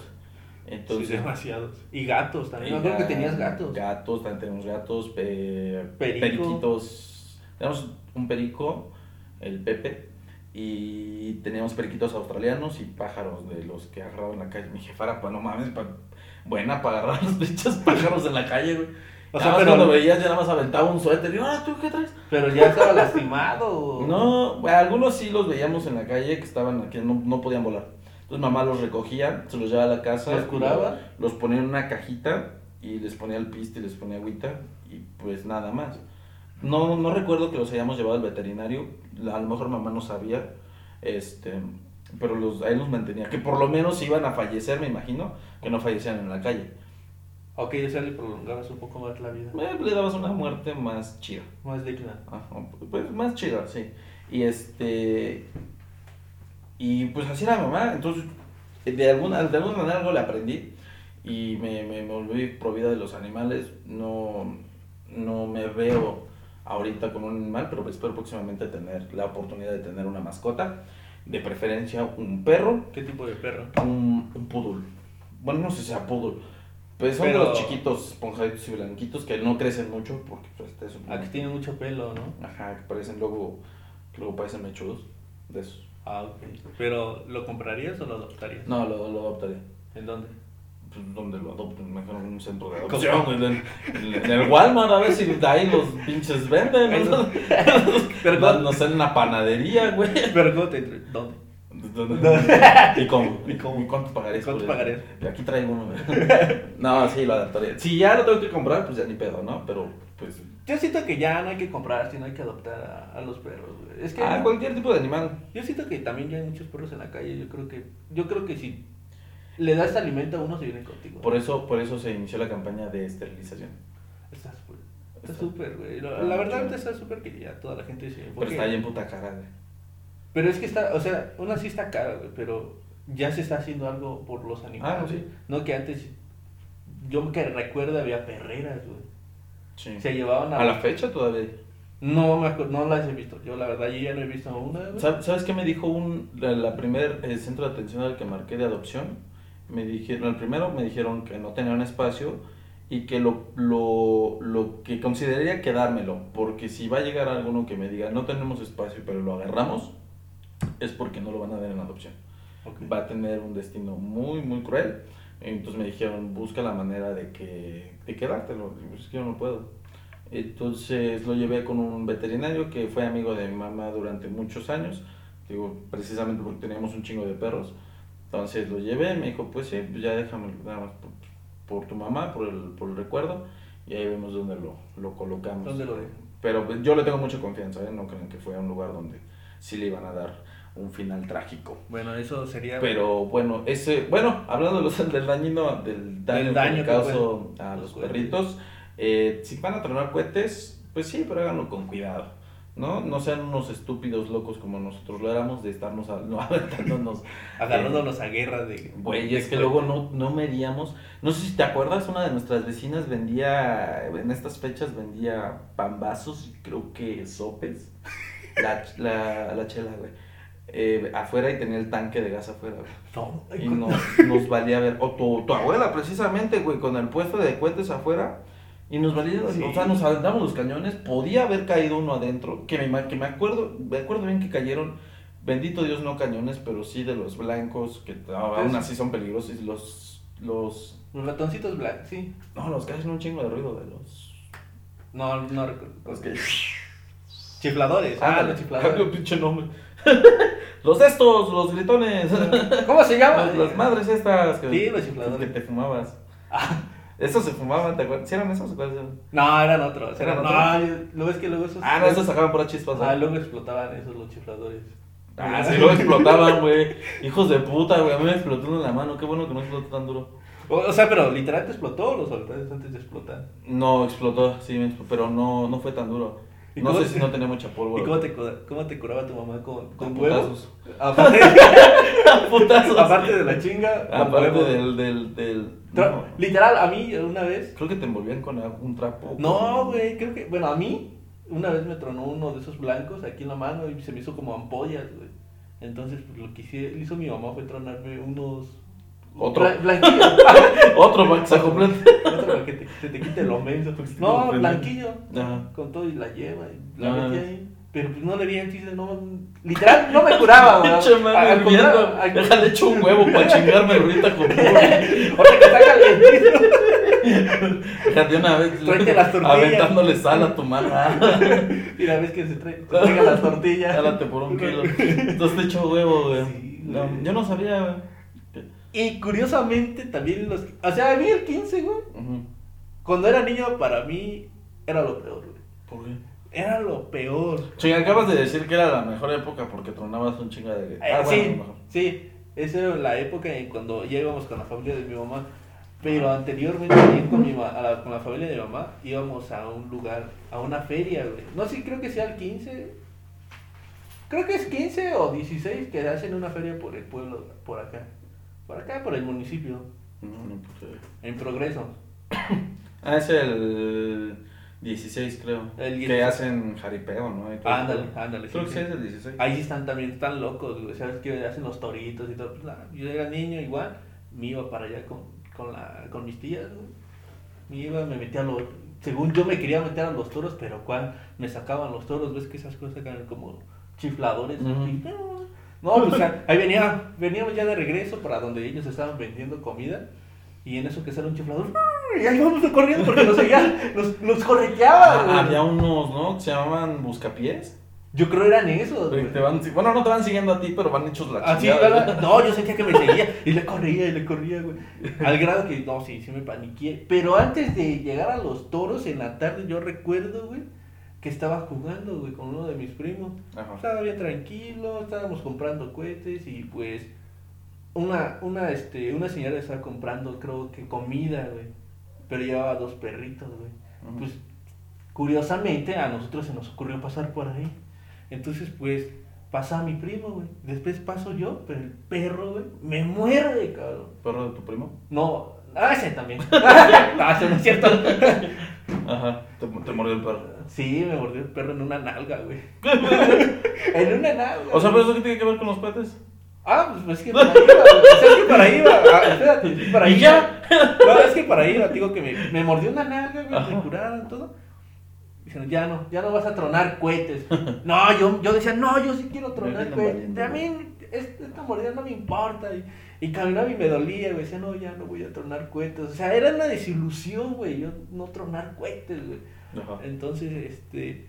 Entonces, sí, demasiados. Y gatos también. Me acuerdo que tenías gatos. Gatos, también tenemos gatos, pe- periquitos. Tenemos un perico, el Pepe, y teníamos periquitos australianos y pájaros de los que agarraba en la calle. Mi jefara, pues no mames, pa- buena para agarrar los pinches pájaros en la calle, güey. O sea, pero- cuando veías ya nada más aventaba un suéter y ahora tú qué traes. Pero ya estaba lastimado. No, algunos sí los veíamos en la calle que estaban aquí, no, no podían volar. Entonces mamá los recogía, se los llevaba a la casa. ¿Los curaba? Los ponía en una cajita y les ponía el piste y les ponía agüita y pues nada más. No, no recuerdo que los hayamos llevado al veterinario, a lo mejor mamá no sabía, este, pero los, ahí los mantenía, que por lo menos iban a fallecer, me imagino, que no fallecían en la calle. Ok, o sea, le prolongabas un poco más la vida. Eh, le dabas una muerte más chida. Más digna. Ajá, pues más chida, sí. Y este. Y pues así era mi mamá. Entonces, de alguna, de alguna manera algo le aprendí. Y me, me, me volví provida de los animales. No, no me veo ahorita con un animal, pero espero próximamente tener la oportunidad de tener una mascota. De preferencia un perro, ¿Qué tipo de perro? un, un poodle. Bueno, no sé si sea poodle. Pues son de Pero- los chiquitos, esponjaditos y blanquitos que no crecen mucho porque pues, este es un Ah, que tiene mucho pelo, ¿no? Ajá, que parecen luego, que luego parecen mechudos, de esos. Ah, ok. Pero, ¿lo comprarías o lo adoptarías? No, lo, lo adoptaría. ¿En dónde? Pues, ¿Dónde lo adopten? Mejor en un centro de adopción, en, el- en el Walmart, a ver si de ahí los pinches venden. ¿no? Pero, No, no sé, en una panadería, güey. pero ¿cómo te entre- ¿Dónde? ¿Y cómo? ¿Y cómo? cuánto pagarías? ¿Cuánto él? pagarías? Y Aquí traigo uno. No, sí, lo adoptaría. Si ya lo tengo que comprar, pues ya ni pedo, ¿no? Pero, pues... Yo siento que ya no hay que comprar, sino hay que adoptar a, a los perros, güey. Es que Ah, cualquier tipo de animal. yo siento que también ya hay muchos perros en la calle. Yo creo que, yo creo que si le das alimento a uno, se vienen contigo. Por eso, por eso se inició la campaña de esterilización. Está súper, está Está- súper, güey. La, Ah, la verdad está súper que ya toda la gente se Pero está bien puta cara, güey. Pero es que está, o sea, una sí está cara, güey, pero ya se está haciendo algo por los animales. Ah, sí. No que antes, yo que recuerdo había perreras, güey. Sí. Se llevaban a... A la fecha todavía. No me acuerdo, no las he visto. Yo la verdad, yo ya no he visto una, güey. ¿Sab- ¿Sabes qué me dijo un, la, la primer eh, centro de atención al que marqué de adopción? Me dijeron, el primero me dijeron que no tenía un espacio y que lo, lo, lo que consideraría quedármelo, porque si va a llegar alguno que me diga no tenemos espacio pero lo agarramos, es porque no lo van a dar en adopción. Ok. va a tener un destino muy, muy cruel. Entonces me dijeron, busca la manera de que de quedártelo. Y pues, es que yo no puedo. Entonces lo llevé con un veterinario que fue amigo de mi mamá durante muchos años. Digo, precisamente porque teníamos un chingo de perros. Entonces lo llevé, me dijo, pues sí, pues ya déjame nada más por, por tu mamá, por el, por el recuerdo. Y ahí vemos dónde lo, lo colocamos. ¿Dónde lo dejan? Pero pues, yo le tengo mucha confianza, ¿eh? no creen que fue a un lugar donde sí le iban a dar un final trágico. Bueno, eso sería... Pero bueno, ese, bueno, hablando del dañino, del daño, Del daño que que causó a los perritos, eh, si van a tronar cohetes, pues sí, pero háganlo con cuidado, ¿no? No sean unos estúpidos locos como nosotros lo éramos de estarnos a- no, aventándonos. Agarrándonos a guerra de... Güey, es que luego no, no medíamos. No sé si te acuerdas, una de nuestras vecinas vendía, en estas fechas vendía pambazos y creo que sopes. La, la, la chela, güey. Eh, afuera y tenía el tanque de gas afuera, güey. No, Y nos, nos valía ver. O tu, tu abuela, precisamente, güey, con el puesto de cohetes afuera. Y nos valía, Sí. o sea, nos aventamos los cañones. Podía haber caído uno adentro. Que me, que me acuerdo, me acuerdo bien que cayeron. Bendito Dios, no cañones, pero sí de los blancos, que aún así son peligrosos. Los. Los. Los ratoncitos black, sí. No, los que hacen un chingo de ruido de los. No, no recuerdo. Los que. Chifladores. Ah, los chifladores. pinche nombre. los de estos, los gritones. ¿Cómo se llama? Las, madres estas que, Sí, los que te fumabas. Ah, Esos se fumaban, ¿te acuerdas? ¿Sí eran esos o cuáles eran? no, eran otros. ¿Eran otros? no, lo ves que luego esos. Ah, no, esos sacaban por chispas. Ah, luego explotaban esos los chifladores. Ah, sí, luego explotaban, güey. Hijos de puta, güey. A mí me explotó en la mano. Qué bueno que no explotó tan duro. O, o sea, pero literalmente explotó o los soltaste antes de explotar. No, explotó, sí, me explotó, pero no, no fue tan duro. ¿Y No sé si no tenía mucha pólvora. ¿Y cómo te, cómo te curaba tu mamá con, Con putazos. Aparte, Putazos. aparte de la chinga, con Aparte del, del, del... No. Literal, a mí una vez. Creo que te envolvían con un trapo. No, güey, creo que. Bueno, a mí una vez me tronó uno de esos blancos aquí en la mano y se me hizo como ampollas, güey. Entonces, pues lo que hice- hizo mi mamá fue tronarme unos. Otro. Bla- blanquillo. Otro Max completo. Otro para que te, se te quite lo menso. Te No, blanquillo. Ajá. Con todo y la lleva. y La Ah. metí ahí. Pero pues no le vi el chiste, no. Literal, no me curaba, güey. Déjale hecho un huevo para chingarme ahorita con puro. Ahorita que está calientito. Fíjate una vez Tráete las tortillas. aventándole sal a tu mano. Mira, ves que se trae, se traigan las tortillas. Jálate por un kilo. Entonces te echo huevo, güey. Sí, No, yo no sabía, güey. Y curiosamente también los. O sea, a mí el 15, güey. Cuando era niño, para mí era lo peor, güey. ¿Por qué? Era lo peor. Chinga, acabas de decir que era la mejor época porque tronabas un chinga de. Eh, Ah, bueno, sí, mejor. sí. Esa era la época en cuando ya íbamos con la familia de mi mamá. Pero anteriormente también con, mi a la, con la familia de mi mamá íbamos a un lugar, a una feria, güey. No sé, creo que sea el 15. Creo que es 15 o 16 que hacen una feria por el pueblo, por acá. Por acá, por el municipio, No, pues, eh. en Progreso. Ah, es el 16, creo. El Que 16. hacen jaripeo, ¿no? Ándale, ándale. Creo que sí. es el 16. Ahí están también, están locos, güey. ¿Sabes qué? Hacen los toritos y todo. Pues, nada, yo era niño igual, me iba para allá con, con, la, con mis tías, güey. Me iba, me metía a los... Según yo me quería meter a los toros, pero cuando me sacaban los toros, ves que esas cosas eran como chifladores. Y- No, pues o sea, ahí venía, veníamos ya de regreso para donde ellos estaban vendiendo comida. Y en eso que sale un chiflador, y ahí vamos corriendo porque nos seguía, nos, nos. Ah, había unos, ¿no? Que se llamaban buscapiés. Yo creo eran esos, te van- bueno, no te van siguiendo a ti, pero van hechos la chingada. ¿verdad? No, yo sentía que me seguía y le corría y le corría, güey. Al grado que, no, sí, sí me paniqué. Pero antes de llegar a los toros en la tarde, yo recuerdo, güey, que estaba jugando, güey, con uno de mis primos. Ajá. Estaba bien tranquilo, estábamos comprando cohetes y pues una, una, este, una señora estaba comprando, creo que comida, güey. Pero llevaba dos perritos, güey. Pues curiosamente a nosotros se nos ocurrió pasar por ahí. Entonces, pues, pasa mi primo, güey. Después paso yo, pero el perro, güey, me muerde, cabrón. ¿Perro de tu primo? No, ah, ese también. ah, ese no es cierto. Ajá. Te, te mordió el perro. Sí, me mordió el perro en una nalga, güey. en una nalga. O sea. ¿pero eso qué tiene que ver con los cohetes? Ah, pues es que para ahí güey. O sea, es que para ahí. Ah, espérate, es para ahí ¿Y ya? iba. No, es que para ahí digo que me, me mordió una nalga, güey, me curaron todo. Dijeron, ya no, ya no vas a tronar cohetes. No, yo, yo decía, no, yo sí quiero tronar cohetes. A mí es- esta mordida no me importa. Y, y caminaba y me dolía, güey. Decía, no, ya no voy a tronar cohetes. O sea, era una desilusión, güey, yo no tronar cohetes, güey. Ajá. Entonces, este,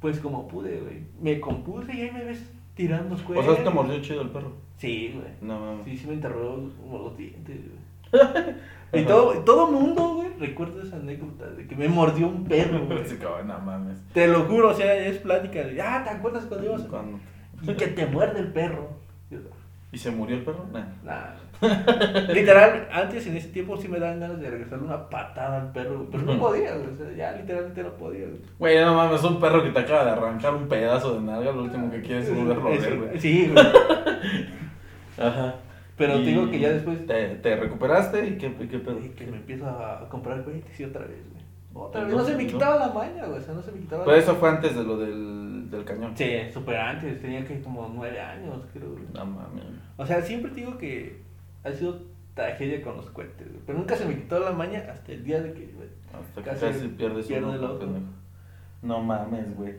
pues como pude, güey, me compuse y ahí me ves tirando O cohetes. sea, te mordió chido el perro. Sí, güey. No mames. Sí, sí me enterró como los dientes, güey. Y todo, todo mundo, güey, recuerda esa anécdota de que me mordió un perro, güey. Sí, cabrón, no mames. Te lo juro, o sea, es plática de, ah, ¿te acuerdas cuando ibas? Cuando- Y que te muerde el perro. ¿Y se murió el perro? Nah. Nah. Literal, antes en ese tiempo sí me dan ganas de regresarle una patada al perro, pero no podía, o sea, ya literalmente no podía, güey. No mames, un perro que te acaba de arrancar un pedazo de nalga, lo último que quieres es volverlo a ver, güey. Sí, güey. Ajá. Pero te digo que ya después Te, te recuperaste y qué pedo. Y que me empiezo a comprar cohetes y otra vez, güey. Otra vez. Entonces, No se me quitaba la maña, güey. O sea, no se me quitaba Pero la eso fue antes de lo del, del cañón. Sí, súper antes. Tenía que como nueve años, creo. güey. No mames. O sea, siempre te digo que ha sido tragedia con los cohetes, güey. Pero nunca se me quitó la maña hasta el día de que, güey. Hasta que Casi casi, pierdes pierde el pendejo. No mames, güey.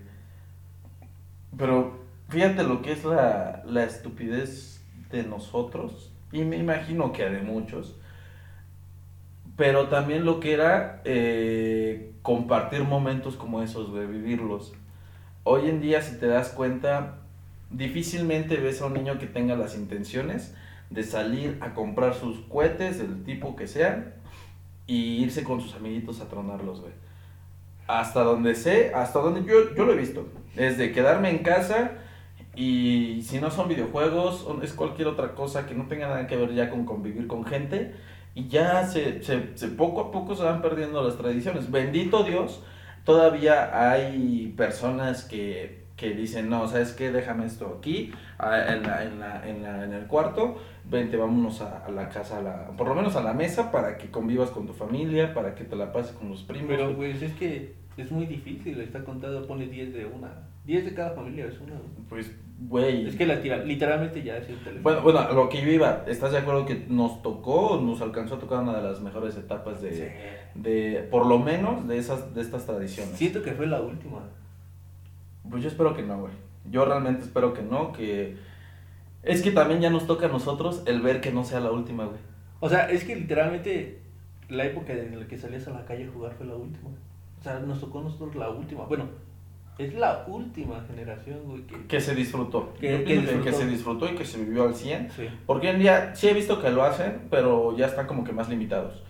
Pero fíjate lo que es la, la estupidez de nosotros. Y me imagino que de muchos. Pero también lo que era eh, compartir momentos como esos, güey, vivirlos. Hoy en día, si te das cuenta, difícilmente ves a un niño que tenga las intenciones de salir a comprar sus cohetes, del tipo que sean, y irse con sus amiguitos a tronarlos, güey. Hasta donde sé, hasta donde yo, yo lo he visto, es de quedarme en casa y si no son videojuegos, es cualquier otra cosa que no tenga nada que ver ya con convivir con gente, y ya se, se, se- poco a poco se van perdiendo las tradiciones. Bendito Dios, todavía hay personas que, que dicen, no, ¿sabes qué? Déjame esto aquí, ah, en, la, en, la, en, la- en el cuarto, vente, vámonos a, a la casa, a la, por lo menos a la mesa, para que convivas con tu familia, para que te la pases con los primos. Pero, güey, es que es muy difícil, está contado, pone 10 de una. 10 de cada familia es una. Pues, güey. Es que la tira, literalmente ya es el teléfono. Bueno, bueno, lo que yo iba, ¿estás de acuerdo que nos tocó, nos alcanzó a tocar una de las mejores etapas de, Sí. de por lo menos, de esas de estas tradiciones? Siento que fue la última. Pues yo espero que no, güey. Yo realmente espero que no, que... Es que también ya nos toca a nosotros el ver que no sea la última, güey. O sea, es que literalmente la época en la que salías a la calle a jugar fue la última. O sea, nos tocó a nosotros la última. Bueno, es la última generación, güey, que... Que se disfrutó. Que- que disfrutó. que se disfrutó y que se vivió al 100. Sí. Porque hoy en día sí he visto que lo hacen, pero ya están como que más limitados.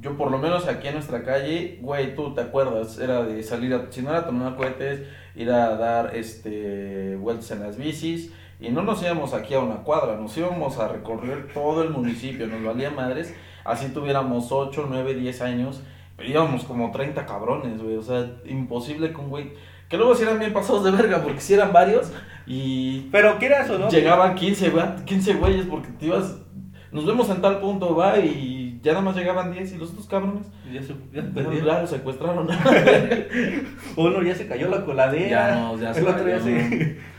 Yo por lo menos aquí en nuestra calle, güey, tú te acuerdas, era de salir, a, si no era tomar cohetes, ir a dar este vueltas en las bicis. Y no nos íbamos aquí a una cuadra, nos íbamos a recorrer todo el municipio, nos valía madres. Así tuviéramos 8, 9, 10 años, pero íbamos como 30 cabrones, güey. O sea, imposible con güey. Que luego si eran bien pasados de verga, porque si eran varios y Pero quieras o no... Llegaban 15, güey, 15 güeyes porque te ibas. Nos vemos en tal punto, va, y ya nada más llegaban 10 y los otros cabrones. Ya se, ya se Ya perdieron. los secuestraron. Uno ya se cayó la coladera. ya no, ya El otro ya cayó. se...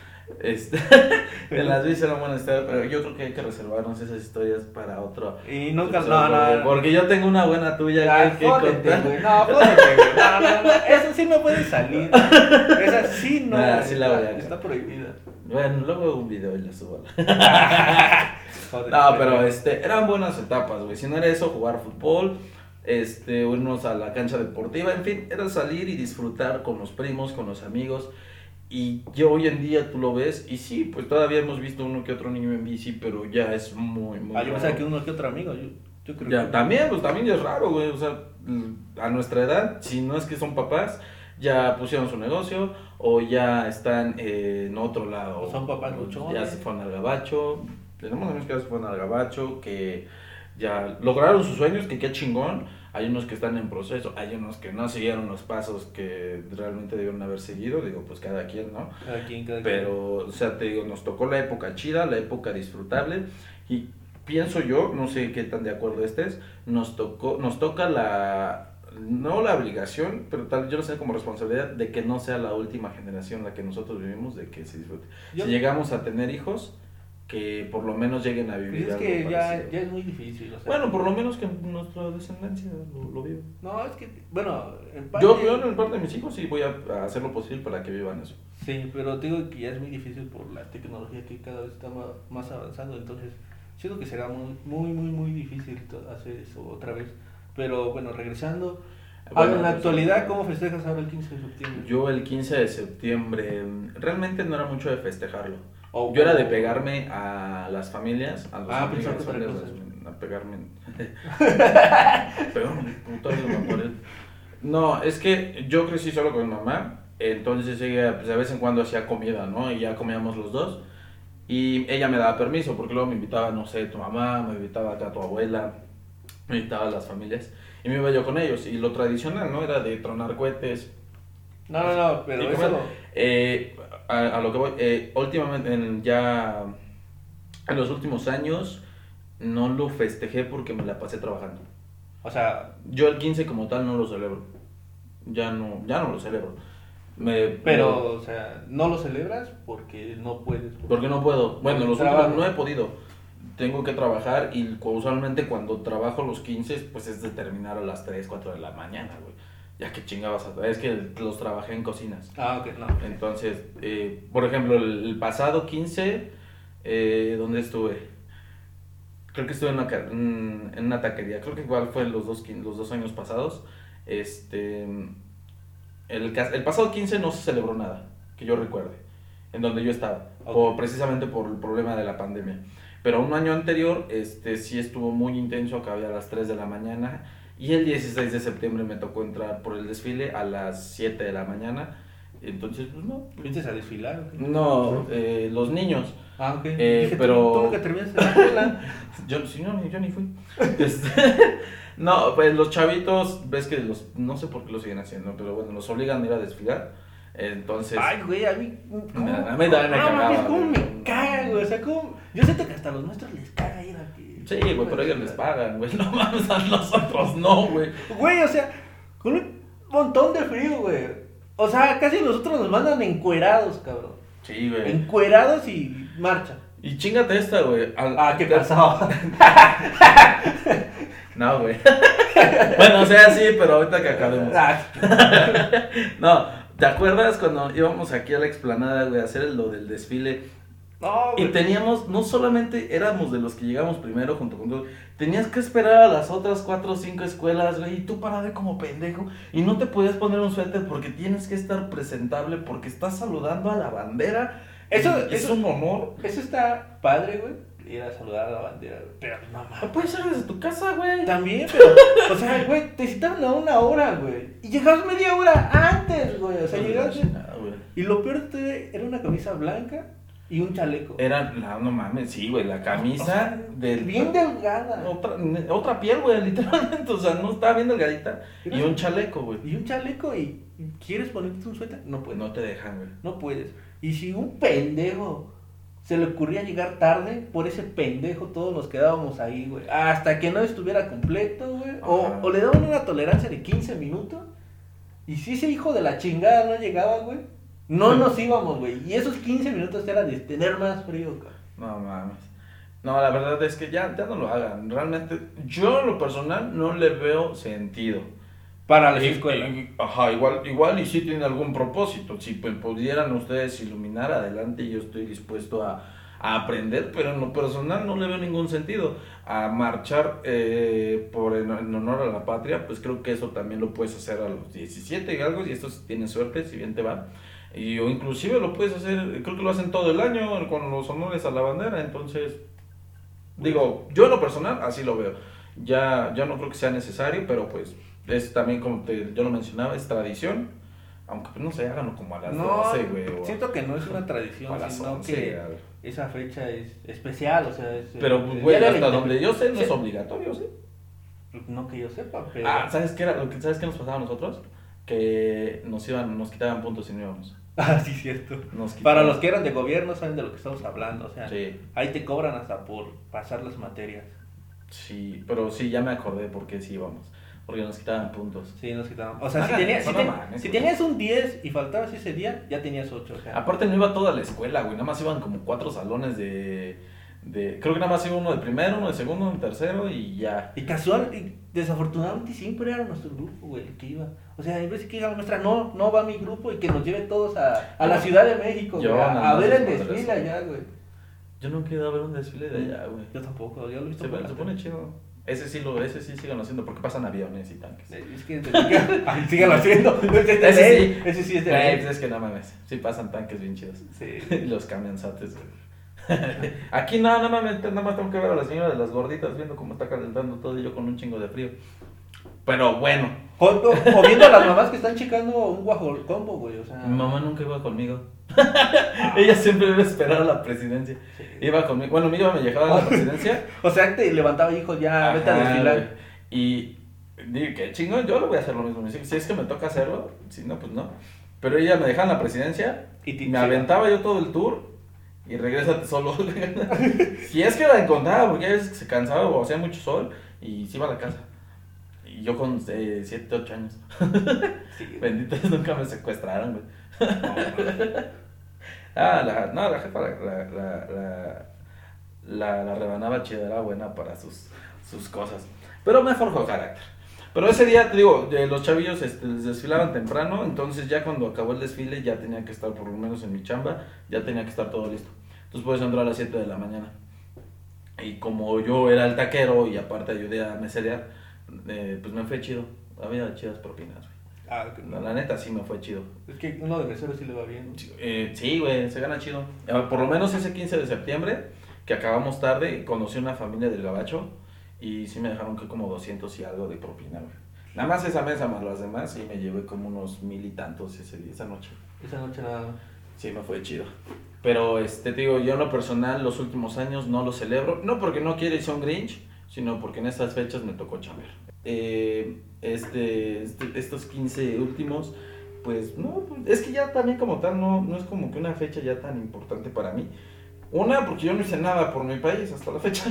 Este, en las bicis eran buenas pero yo creo que hay que reservarnos esas historias para otro. Y nunca... No, no. Porque yo tengo una buena tuya que jódete. No, jódete. No, no, no. Esa sí no puede salir. Esa sí no. Nah, sí la voy a está, está prohibida. Bueno, luego un video y la subo. No, pero este, eran buenas etapas, güey. Si no era eso, jugar fútbol, este, irnos a la cancha deportiva, en fin, era salir y disfrutar con los primos, con los amigos. Y yo hoy en día tú lo ves, y sí, pues todavía hemos visto uno que otro niño en bici, pero ya es muy, muy. Ah, yo pensaba que uno que otro amigo. Yo, yo creo Ya, que. también, pues también es raro, güey. O sea, a nuestra edad, si no es que son papás, ya pusieron su negocio o ya están eh, en otro lado. O son papás luchones. Ya se fueron al gabacho. Tenemos amigos que ya se fueron al gabacho, que ya lograron sus sueños, que qué chingón. Hay unos que están en proceso, hay unos que no siguieron los pasos que realmente debieron haber seguido. Digo, pues cada quien, ¿no? Cada quien, cada quien. Pero, o sea, te digo, nos tocó la época chida, la época disfrutable. Y pienso yo, no sé qué tan de acuerdo estés, nos tocó, nos toca la, no la obligación, pero tal yo lo sé como responsabilidad de que no sea la última generación la que nosotros vivimos, de que se disfrute. Yo- Si llegamos a tener hijos, que por lo menos lleguen a Pues vivir es algo que ya, ya es muy difícil. O sea, Bueno, por lo menos que nuestra descendencia lo, lo viva. No, es que. Bueno, en parte. Yo, yo en parte de mis hijos sí voy a hacer lo posible para que vivan eso. Sí, pero te digo que ya es muy difícil por la tecnología que cada vez está más avanzando, entonces siento que será muy, muy, muy, muy difícil hacer eso otra vez. Pero bueno, regresando, Bueno, en la pues, actualidad, ¿cómo festejas ahora el 15 de septiembre? Yo el 15 de septiembre mm, realmente no era mucho de festejarlo. O- Yo era de pegarme a las familias, a los Ah, amigos, otra a pegarme. Pegarme un putazo de pared. No, es que yo crecí solo con mi mamá, entonces ella pues, de vez en cuando hacía comida, ¿no? Y ya comíamos los dos. Y ella me daba permiso, porque luego me invitaba, no sé, tu mamá, me invitaba acá tu abuela, me invitaba a las familias. Y me iba yo con ellos. Y lo tradicional, ¿no? Era de tronar cohetes, No, no, no, pero eso... Eh, a, a lo que voy, eh, últimamente, en, ya en los últimos años, no lo festejé porque me la pasé trabajando. O sea, Yo el 15 como tal no lo celebro. Ya no, ya no lo celebro. Me, pero, o sea, no lo celebras porque no puedes. Porque no puedo. Bueno, los últimos no he podido. Tengo que trabajar y usualmente cuando trabajo los 15, pues es de terminar a las 3, 4 de la mañana, güey. Ya que chingabas a... Es que los trabajé en cocinas. Ah, ok, no. Entonces, eh, por ejemplo, el, pasado 15, eh, ¿dónde estuve? Creo que estuve en una, en una taquería, creo que igual fue los dos, los dos años pasados. Este, el, el pasado 15 no se celebró nada, que yo recuerde, en donde yo estaba, Ok. por, precisamente por el problema de la pandemia. Pero un año anterior, este, sí estuvo muy intenso, acabé a las 3 de la mañana. Y el 16 de septiembre me tocó entrar por el desfile a las 7 de la mañana. Entonces, pues no. ¿Fuiste a desfilar? No, eh, los niños. Ah, ok. Eh, Dije, pero- Tú, nunca terminaste la escuela. Yo, sí, no, ni- yo ni fui. Este, no, pues los chavitos, ves que los, no sé por qué lo siguen haciendo, pero bueno, los obligan a ir a desfilar. Entonces, Ay, güey, a mí. ¿cómo? A mí también me No, cagaba, ¿Cómo me caga, güey? O sea, ¿cómo? Yo siento que hasta a los nuestros les caga ir aquí. sí, güey, pero ellos les pagan, güey. No mames, a nosotros no, güey. Güey, o sea, con un- montón de frío, güey. O sea, casi nosotros nos mandan encuerados, cabrón. Sí, güey. Encuerados y marcha. Y chingate esta, güey. Ah, qué pasó. No, güey. bueno, o sea, sí, pero ahorita que acabemos. Ah, No, ¿te acuerdas cuando íbamos aquí a la explanada, güey, a hacer lo del desfile? no, Y güey. teníamos, no solamente éramos de los que llegamos primero junto con todos, tenías que esperar a las otras cuatro o cinco escuelas, güey, y tú parado como pendejo, y no te podías poner un suéter porque tienes que estar presentable, porque estás saludando a la bandera. Eso- y es eso- un honor. Eso está padre, güey. Ir a saludar a la bandera, güey. Pero no mames. No puedes ser desde tu casa, güey. También, pero, o sea, güey, te citaron a una hora, güey. Y llegabas media hora antes, güey. O sea, llegaste. Nada, güey. Y lo peor de todo era una camisa blanca y un chaleco. Era, no, no mames, sí, güey, la camisa O sea, del... Bien delgada. Otra, otra piel, güey, literalmente, o sea, no estaba bien delgadita. Y un chaleco, güey. Y un chaleco y quieres ponerte un suéter, no puedes. Pues no te dejan, güey. No puedes. Y si un pendejo se le ocurría llegar tarde, por ese pendejo todos nos quedábamos ahí, güey. Hasta que no estuviera completo, güey. O, o le daban una tolerancia de 15 minutos. Y si ese hijo de la chingada no llegaba, güey, no nos íbamos, güey. Y esos 15 minutos era de tener más frío, cabrón. No mames. No, la verdad es que ya, ya no lo hagan. Realmente, yo en lo personal no le veo sentido. Para las Y- escuelas. y- Ajá, igual, igual y sí tiene algún propósito. Si pues, pudieran ustedes iluminar adelante, yo estoy dispuesto a, a aprender, pero en lo personal no le veo ningún sentido. A marchar eh, por en, en honor a la patria, pues creo que eso también lo puedes hacer a los 17 y algo, y esto si tienes suerte, si bien te va. Y, o inclusive lo puedes hacer, creo que lo hacen todo el año con los honores a la bandera, entonces, digo, yo en lo personal así lo veo. Ya, ya no creo que sea necesario, pero pues es también como te, yo lo mencionaba, es tradición. Aunque pues, no sé, háganlo como a las No, 12, güey. o siento que no es una tradición, a las sino 11. que esa fecha es especial, o sea, es... Pero, el güey, hasta donde yo sé, no es obligatorio, ¿sí? No que yo sepa, pero... Ah, ¿sabes qué era? Lo que, ¿Sabes qué nos pasaba a nosotros? Que nos iban, nos quitaban puntos y no íbamos. Ah, sí, cierto. Para los que eran de gobierno saben de lo que estamos hablando, o sea, Sí, ahí te cobran hasta por pasar las materias. sí, pero sí, ya me acordé por qué sí íbamos. Porque nos quitaban puntos. Sí, nos quitaban. O sea, si, tenías, si, no ten- mames, si güey. tenías un 10 y faltabas ese día, ya tenías 8. O sea, Aparte no iba toda la escuela, güey. Nada más iban como cuatro salones de... de creo que nada más iba uno de primero, uno de segundo, uno de tercero y ya. y casual, y desafortunadamente siempre era nuestro grupo, güey, el que iba. O sea, en vez de que diga la maestra, no, no va mi grupo y que nos lleve todos a, a la Ciudad de México, güey, a, a ver el desfile allá, güey. Yo nunca he ido a ver un desfile de allá, güey. Yo tampoco, yo lo he visto Se, por pone chido. Ese sí lo, ese sí sigan haciendo porque pasan aviones y tanques. Es que síganlo haciendo. Ese, sí. Ese sí es de Güey, ley. pues es que no mames. Sí pasan tanques bien chidos. Sí. Y los camionzotes, güey. Aquí no, no mames, nada más tengo que ver a la señora de las gorditas viendo cómo está calentando todo y yo con un chingo de frío. Pero bueno, O, o- o viendo a las mamás que están checando un guajol combo, güey. O sea, mi mamá nunca iba conmigo. Ella siempre iba a esperar a la presidencia. sí. Iba conmigo. Bueno, mi mamá me llevaba a la presidencia. O sea, te levantaba hijos ya, vete a Ajá, desfilar. Y dije, qué chingón, yo lo voy a hacer lo mismo. Si es que me toca hacerlo, si no, pues no. Pero ella me dejaba en la presidencia, Y me aventaba yo todo el tour y regrésate solo. si es que la encontraba, porque a veces se cansaba o hacía mucho sol y se iba a la casa. Y yo con 7, 8 años. Sí. Benditos, nunca me secuestraron, güey. Ah, la, no, la jefa, la, la, la, la, rebanaba chida, era buena para sus, sus cosas. Pero me forjó carácter. Pero ese día, te digo, de los chavillos este, les desfilaban temprano, entonces ya cuando acabó el desfile ya tenía que estar por lo menos en mi chamba, ya tenía que estar todo listo. Entonces puedes entrar a las 7 de la mañana. Y como yo era el taquero y aparte ayudé a meserear, eh, pues me fue chido. Había chidas propinas, güey. Ah, que La, no. la neta sí me fue chido. Es que uno de mesero sí le va bien. Eh, sí, güey, se gana chido. Por lo menos ese 15 de septiembre, que acabamos tarde, conocí una familia del Gabacho y sí me dejaron que como 200 y algo de propina, güey. Nada más esa mesa más las demás y me llevé como unos mil y tantos ese día, esa noche. Esa noche nada. Sí, me fue chido. Pero, este, te digo, yo en lo personal los últimos años no lo celebro. No porque no quiera a un Grinch, sino porque en estas fechas me tocó chambear. Eh, este, este- estos 15 últimos, pues, no, pues, es que ya también como tal no, no es como que una fecha ya tan importante para mí. Una, porque yo no hice nada por mi país hasta la fecha.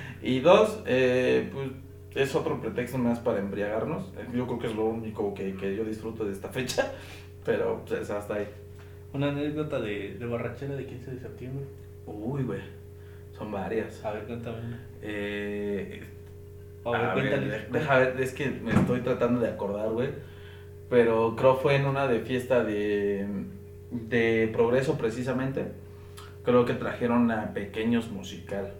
Y dos, eh, pues, es otro pretexto más para embriagarnos. Yo creo que es lo único que, que yo disfruto de esta fecha, pero pues, hasta ahí. Una anécdota de, de borrachera de 15 de septiembre. Uy, güey, son varias. A ver, cuéntame. Eh, A ver, a deja ver, es que me estoy tratando de acordar, güey. Pero creo fue en una de fiesta de, de progreso precisamente. Creo que trajeron a Pequeños Musical,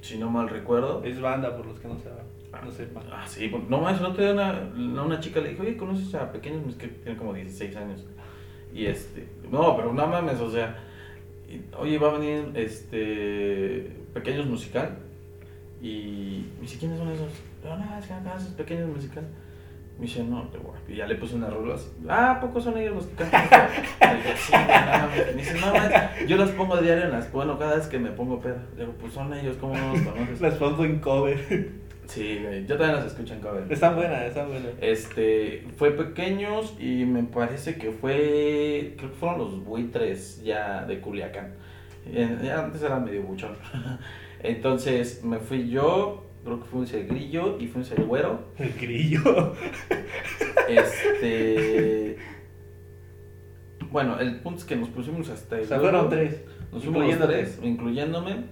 si no mal recuerdo. Es banda, por los que no saben. No sepan. Ah, sí, pues, no más, no te una, una chica le dijo, oye, ¿conoces a Pequeños Musical? Tiene como 16 años. Y este, no, pero no mames, o sea, y, oye, va a venir este Pequeños Musical. Y me dice, ¿quiénes son esos? Pero no, es que es Pequeños Musical. Me dice, no, te voy a-". Y ya le puse unas rolas. Ah, ¿a poco son ellos los que cantan? esto?" Le dije, sí, no mames". Me dice, no, mames, yo las pongo a diario en las, bueno, cada vez que me pongo pedo. Le digo, pues son ellos, ¿cómo no los conoces? Las pongo en cover. Sí, güey, yo también las escucho en cover. Están buenas, están buenas. Este, fue pequeños y me parece que fue, creo que fueron los buitres ya de Culiacán. Eh, antes era medio buchón. Entonces me fui yo, creo que fuimos el grillo y fuimos el güero. El grillo. Este, bueno, el punto es que nos pusimos hasta el O sea, fueron tres. Nos fuimos tres, incluyéndome.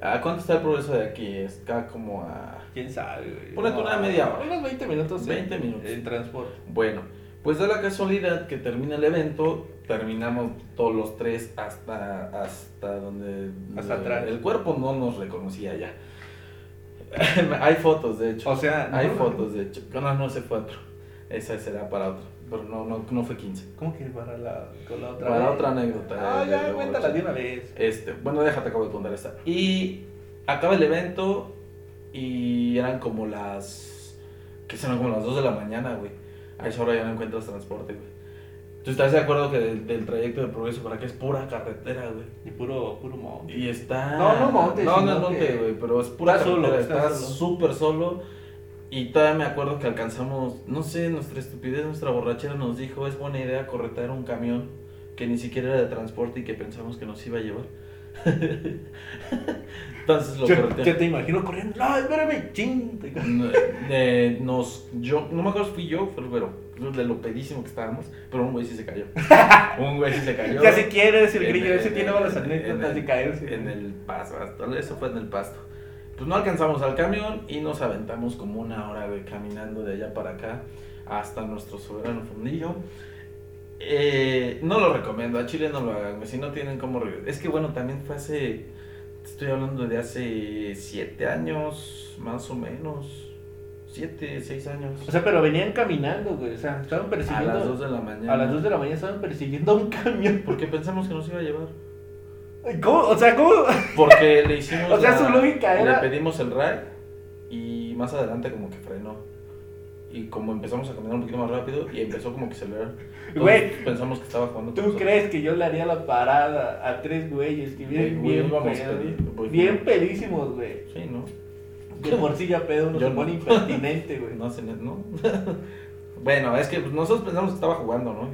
¿A cuánto está el progreso de aquí? Está como a... ¿Quién sabe? Ponete una media hora. Unos 20 minutos. 20 en- minutos. En transporte. Bueno, pues da la casualidad que termina el evento, terminamos todos los tres hasta, hasta donde Hasta el, atrás. el cuerpo no nos reconocía ya. Hay fotos, de hecho. O sea, Hay no, fotos, de hecho. No, no, ese fue otro. Esa será para otro. Pero no, no, no fue 15. ¿Cómo que para la, con la otra Para vez? otra anécdota. Ah, de- ya, cuéntala de una vez. Este, bueno, déjate, acabo de contar esta. Y acaba el evento y eran como las. que serán como las 2 de la mañana, güey. A esa hora ya no encuentras transporte, güey. ¿Tú estás de acuerdo que del, del trayecto de progreso para acá es pura carretera, güey? Y puro, puro monte. Y está. No, no monte, No, no es monte, güey, pero es pura está solo, carretera. está súper solo. Y todavía me acuerdo que alcanzamos, no sé, nuestra estupidez, nuestra borrachera nos dijo, es buena idea corretear un camión que ni siquiera era de transporte y que pensamos que nos iba a llevar. Entonces lo Yo, yo te imagino corriendo. No, espérame, ching. No, eh, nos, yo, no me acuerdo si fui yo, el güero, de lo pedísimo que estábamos, pero un güey sí se cayó. un güey sí se cayó. Ya si quieres, el grillo ese tiene el- anécdotas de caerse. En el pasto, eso fue en el pasto. Pues no alcanzamos al camión y nos aventamos como una hora güey, caminando de allá para acá hasta nuestro soberano fundillo. Eh, no lo recomiendo, a Chile no lo hagan, si no tienen como... re- Es que bueno, también fue hace, estoy hablando de hace siete años, más o menos, siete, seis años. O sea, pero venían caminando, güey. O sea, estaban a persiguiendo. las dos de la mañana. a las 2 de la mañana estaban persiguiendo a un camión. Porque pensamos que nos iba a llevar. ¿Cómo? O sea, ¿cómo? Porque le hicimos. O sea, la- su lógica era- Le pedimos el ride y más adelante como que frenó. Y como empezamos a caminar un poquito más rápido y empezó como que a acelerar. Güey, Pensamos que estaba jugando ¿Tú nosotros. crees que yo le haría la parada a tres güeyes que vienen Güey, bien íbamos pedos? pedi- güey, Bien pedísimos, güey. Sí, ¿no? De por sí ya pedo uno Yo se no. pone impertinente, güey. No ¿no? bueno, es que pues, nosotros pensamos que estaba jugando, ¿no?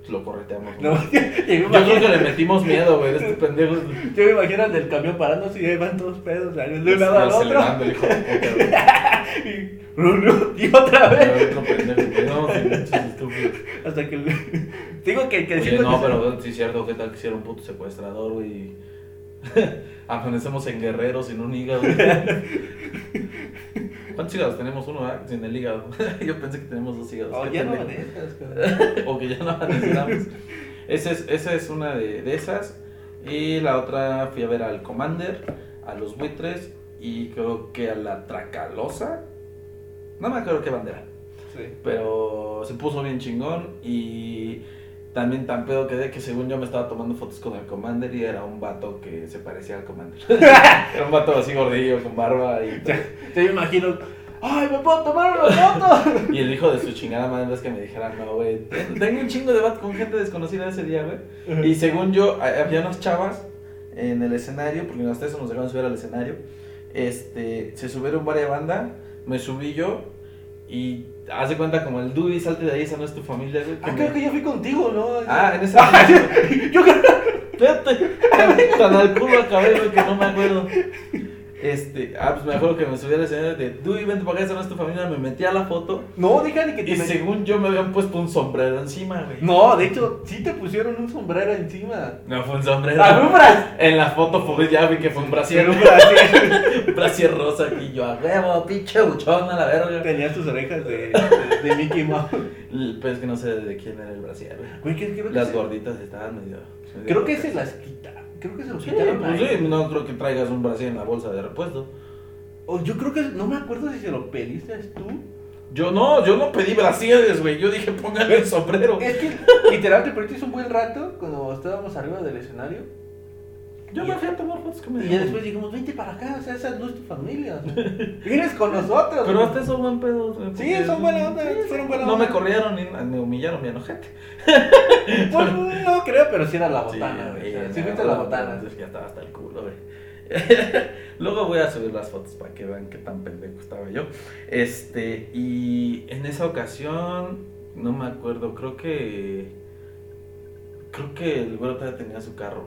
Pues, lo correteamos. ¿no? Yo, Yo creo que le metimos miedo, güey, este pendejo. yo me imagino del camión parándose y ahí van todos pedos, de un lado al otro. Y, y otra vez. no. Hasta que. Digo que, que Oye, no, que pero sí es cierto, ¿qué tal que si era un puto secuestrador, güey? Amanecemos en guerreros sin un hígado. ¿Cuántos hígados tenemos? Uno, ¿verdad? Sin el hígado. Yo pensé que tenemos dos hígados. Oh, Qué ya no amanezcas, o que ya no. Esa es, esa es una de, de esas. Y la otra fui a ver al Commander, a los buitres y creo que a la Tracalosa. No me acuerdo qué bandera. Sí. Pero se puso bien chingón y también tan pedo quedé que según yo me estaba tomando fotos con el Commander y era un vato que se parecía al Commander. era un vato así gordillo, con barba y... Te imagino. ¡Ay, me puedo tomar una foto! Y el hijo de su chingada madre es que me dijera, no, güey, ten- tengo un chingo de vato con gente desconocida ese día, güey. Y según yo, había unas chavas en el escenario, porque eso nos dejaron subir al escenario. Este, se subieron varias bandas, me subí yo y haz de cuenta como el Dudy, salte de ahí, esa no es tu familia, güey. Ah, me- creo que yo fui contigo, ¿no? Ah, en esa. yo creo tan, tan al culo acabé, güey, que no me acuerdo. Este, ah, pues me acuerdo que me subí al escenario de, tú vente para acá, esa no es tu familia, me metí a la foto. No, déjale que te Y según yo me habían puesto un sombrero encima, güey. No, de hecho, sí te pusieron un sombrero encima. No fue un sombrero. ¡Ah, un bra- En la foto pues ya vi que fue un brasier. un brasier. un brasier rosa aquí yo a huevo, pinche buchón a la verga. Tenías tus orejas de, de, de Mickey Mouse. Pues es que no sé de quién era el brasier, güey. Güey, ¿qué- creo que Las gorditas estaban medio. medio Creo que se las quitaron. Creo que se lo Sí, quitaron. pues ahí. sí, no creo que traigas un brasier en la bolsa de repuesto. O yo creo que, no me acuerdo si se lo pediste tú. Yo no, yo no pedí brasieres, güey. Yo dije, póngale el sombrero. Es que literal te perdiste un buen rato cuando estábamos arriba del escenario. Yo me fui a tomar fotos con mi Y ya después dijimos, vente para acá, o sea, esa no es tu familia. o sea, vienes con nosotros. Pero hasta eso buen pedo. Sí, son buena onda, fueron buena No me corrieron ni me humillaron ni enojete. Pues no creo, pero sí era la botana, Sí, güey. sí me fuiste la botana. entonces Ya estaba hasta el culo, güey. Luego voy a subir las fotos para que vean qué tan pendejo estaba yo. Este, y en esa ocasión, no me acuerdo, creo que. Creo que el güero todavía tenía su carro.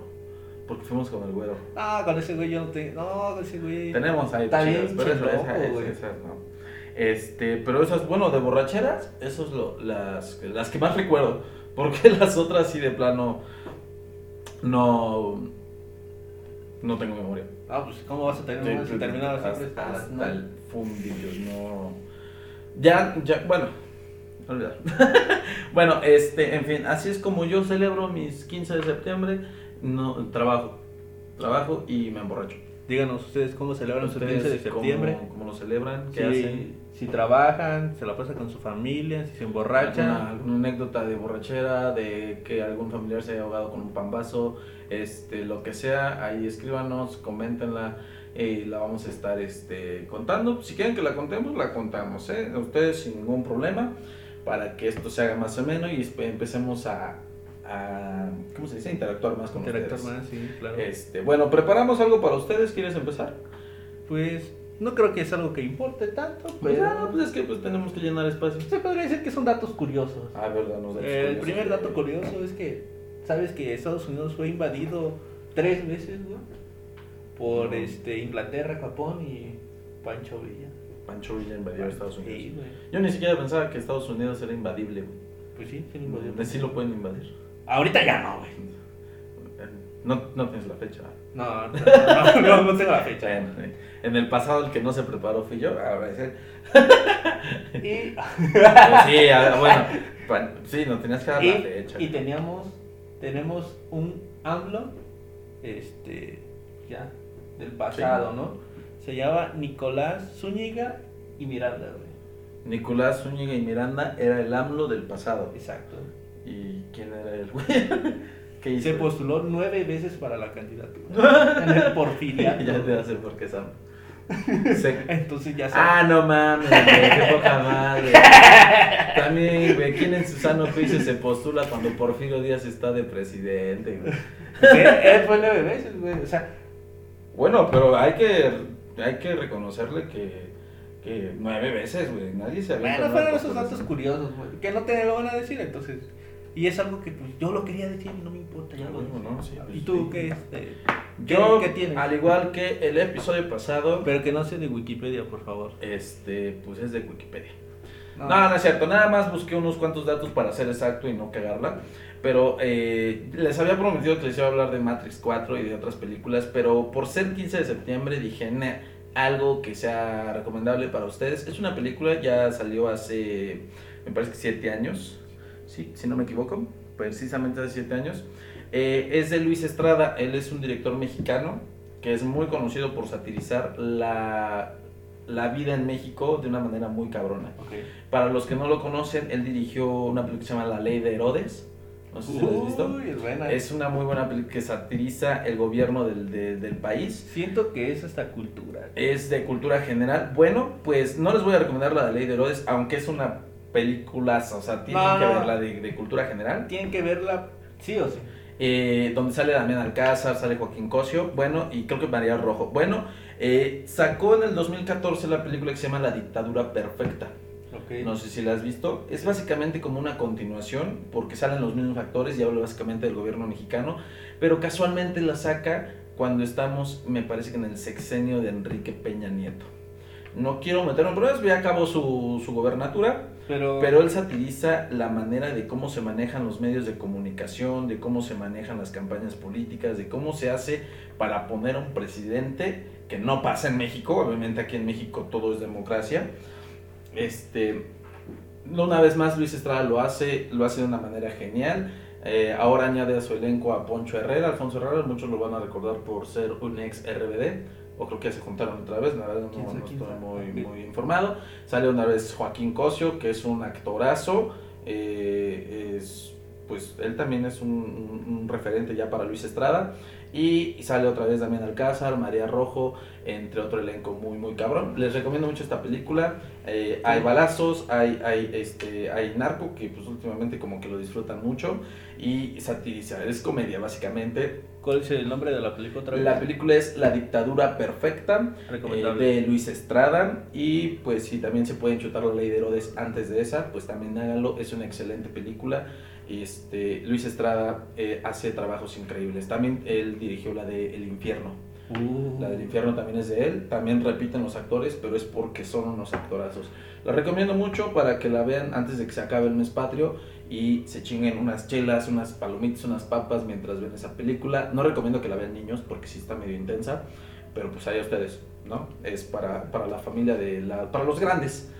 Porque fuimos con el güero. Ah, con ese güey yo no tengo. No, con ese güey. Tenemos ahí Está chidas, bien pero esa- loco, esa- esa- güey. esas no. Este, pero esas, bueno, de borracheras, esas es lo, las, las que más recuerdo. Porque las otras sí de plano no no tengo memoria. Ah, pues ¿cómo vas a tener una si sí, terminabas hasta, nueve? el fundillo, no. Ya, ya, bueno, olvidar. bueno, este, en fin, así es como yo celebro mis 15 de septiembre. No, trabajo, trabajo y me emborracho. Díganos ustedes cómo celebran su ¿Ustedes 15 de septiembre. ¿Cómo, cómo lo celebran? ¿Qué Si, hacen? si trabajan, se la pasan con su familia, si se emborrachan. ¿Alguna, alguna anécdota de borrachera, de que algún familiar se haya ahogado con un pambazo, este, lo que sea, ahí escríbanos, coméntenla y la vamos a estar este, contando. Si quieren que la contemos, la contamos, ¿eh? Ustedes sin ningún problema, para que esto se haga más o menos y empecemos a, a, ¿cómo se dice? Interactuar más con Interactuar ustedes. más, sí, claro. Este, bueno, preparamos algo para ustedes, ¿quieres empezar? Pues no creo que es algo que importe tanto, Pues, pero ah, pues es que pues tenemos que llenar espacio. se podría decir que son datos curiosos. Ah, verdad, nos da los El curiosos. primer dato curioso es que, ¿sabes que Estados Unidos fue invadido tres veces, güey? Por No. este, Inglaterra, Japón y Pancho Villa. Pancho Villa invadió a Estados Unidos. Sí. Yo ni siquiera pensaba que Estados Unidos era invadible, güey. Pues sí, sí lo invadió. Sí lo pueden invadir. Ahorita ya no, güey. No, no tienes la fecha. No, no, no, no, no tengo la fecha. Bueno, en el pasado el que no se preparó fui yo. Ahora es él. Y, Pues sí, bueno. pa- Sí, no tenías que dar la y, fecha. y teníamos, tenemos un AMLO, este, ya, del pasado, Sí. ¿no? Se llama Nicolás Zúñiga y Miranda, güey. Nicolás Zúñiga y Miranda era el AMLO del pasado. Exacto. ¿Y quién era él, güey? Se postuló nueve veces para la candidatura. en el porfiriato. ya te hace por AMLO. Se- Entonces ya Ah, sabes. no mames, güey, qué poca madre. También, güey, ¿quién en su sano juicio se postula cuando Porfirio Díaz está de presidente, güey? Sí, él fue nueve veces, güey. O sea, Bueno, pero hay que, hay que reconocerle que, que nueve veces, güey, nadie se había bueno, fueron esos datos curiosos, güey. Que no te lo van a decir, entonces. Y es algo que pues, yo lo quería decir y no me importa, ya Ah, lo bueno, no, sí, ¿Y pues, tú sí. qué, este, Yo, qué tienes? al igual que el episodio pasado, Pero que no sea de Wikipedia, por favor. este, pues es de Wikipedia. No. No, no es cierto, nada más busqué unos cuantos datos para ser exacto y no cagarla. Pero eh, les había prometido que les iba a hablar de Matrix 4 y de otras películas, pero por ser 15 de septiembre dije, "Nah, algo que sea recomendable para ustedes. Es una película, ya salió hace, me parece que 7 años, sí, si no me equivoco, precisamente hace 7 años. Eh, es de Luis Estrada, él es un director mexicano que es muy conocido por satirizar la, la vida en México de una manera muy cabrona. Ok. Para los que no lo conocen, él dirigió una película que se llama La Ley de Herodes. No sé si lo has visto. Uy, es una muy buena película que satiriza el gobierno del, de- del país. Siento que es hasta cultura. Es de cultura general. Bueno, pues no les voy a recomendar la Ley de Herodes, aunque es una película, o sea, tienen No, que verla de, de cultura general. Tienen que verla sí o sí. eh, donde sale Damián Alcázar, sale Joaquín Cosio, bueno, y creo que María Rojo. Bueno, eh, sacó en el 2014 la película que se llama La Dictadura Perfecta. Ok. No sé si la has visto. Es básicamente como una continuación, porque salen los mismos actores y habla básicamente del gobierno mexicano, pero casualmente la saca cuando estamos, me parece que en el sexenio de Enrique Peña Nieto. No quiero meterme en problemas, ya acabó su, su gobernatura, Pero, pero él satiriza la manera de cómo se manejan los medios de comunicación, de cómo se manejan las campañas políticas, de cómo se hace para poner a un presidente que no pasa en México, obviamente aquí en México todo es democracia. Este, una vez más Luis Estrada lo hace, lo hace de una manera genial. Eh, ahora añade a su elenco a Poncho Herrera, Alfonso Herrera, muchos lo van a recordar por ser un ex RBD, o creo que ya se juntaron otra vez, la verdad ¿Quién no, estoy muy, muy informado. Sale una vez Joaquín Cosio, que es un actorazo, eh, es, pues él también es un, un- un referente ya para Luis Estrada. Y sale otra vez Damián Alcázar, María Rojo, entre otro elenco muy, muy cabrón. Les recomiendo mucho esta película. Eh, hay balazos, hay, hay, este, hay narco, que pues últimamente como que lo disfrutan mucho. Y satiriza, es comedia básicamente. ¿Cuál es el nombre de la película otra vez? La película es La dictadura perfecta, eh, de Luis Estrada. Y pues si también se pueden chutar la ley de Herodes antes de esa, pues también háganlo. Es una excelente película. Este, Luis Estrada eh, hace trabajos increíbles. También él dirigió la de El Infierno. Uh, La del infierno también es de él. También repiten los actores, pero es porque son unos actorazos. La recomiendo mucho para que la vean antes de que se acabe el mes patrio y se chinguen unas chelas, unas palomitas, unas papas mientras ven esa película. No recomiendo que la vean niños porque sí está medio intensa, pero pues ahí ustedes, ¿no? Es para, para la familia de la, para los grandes.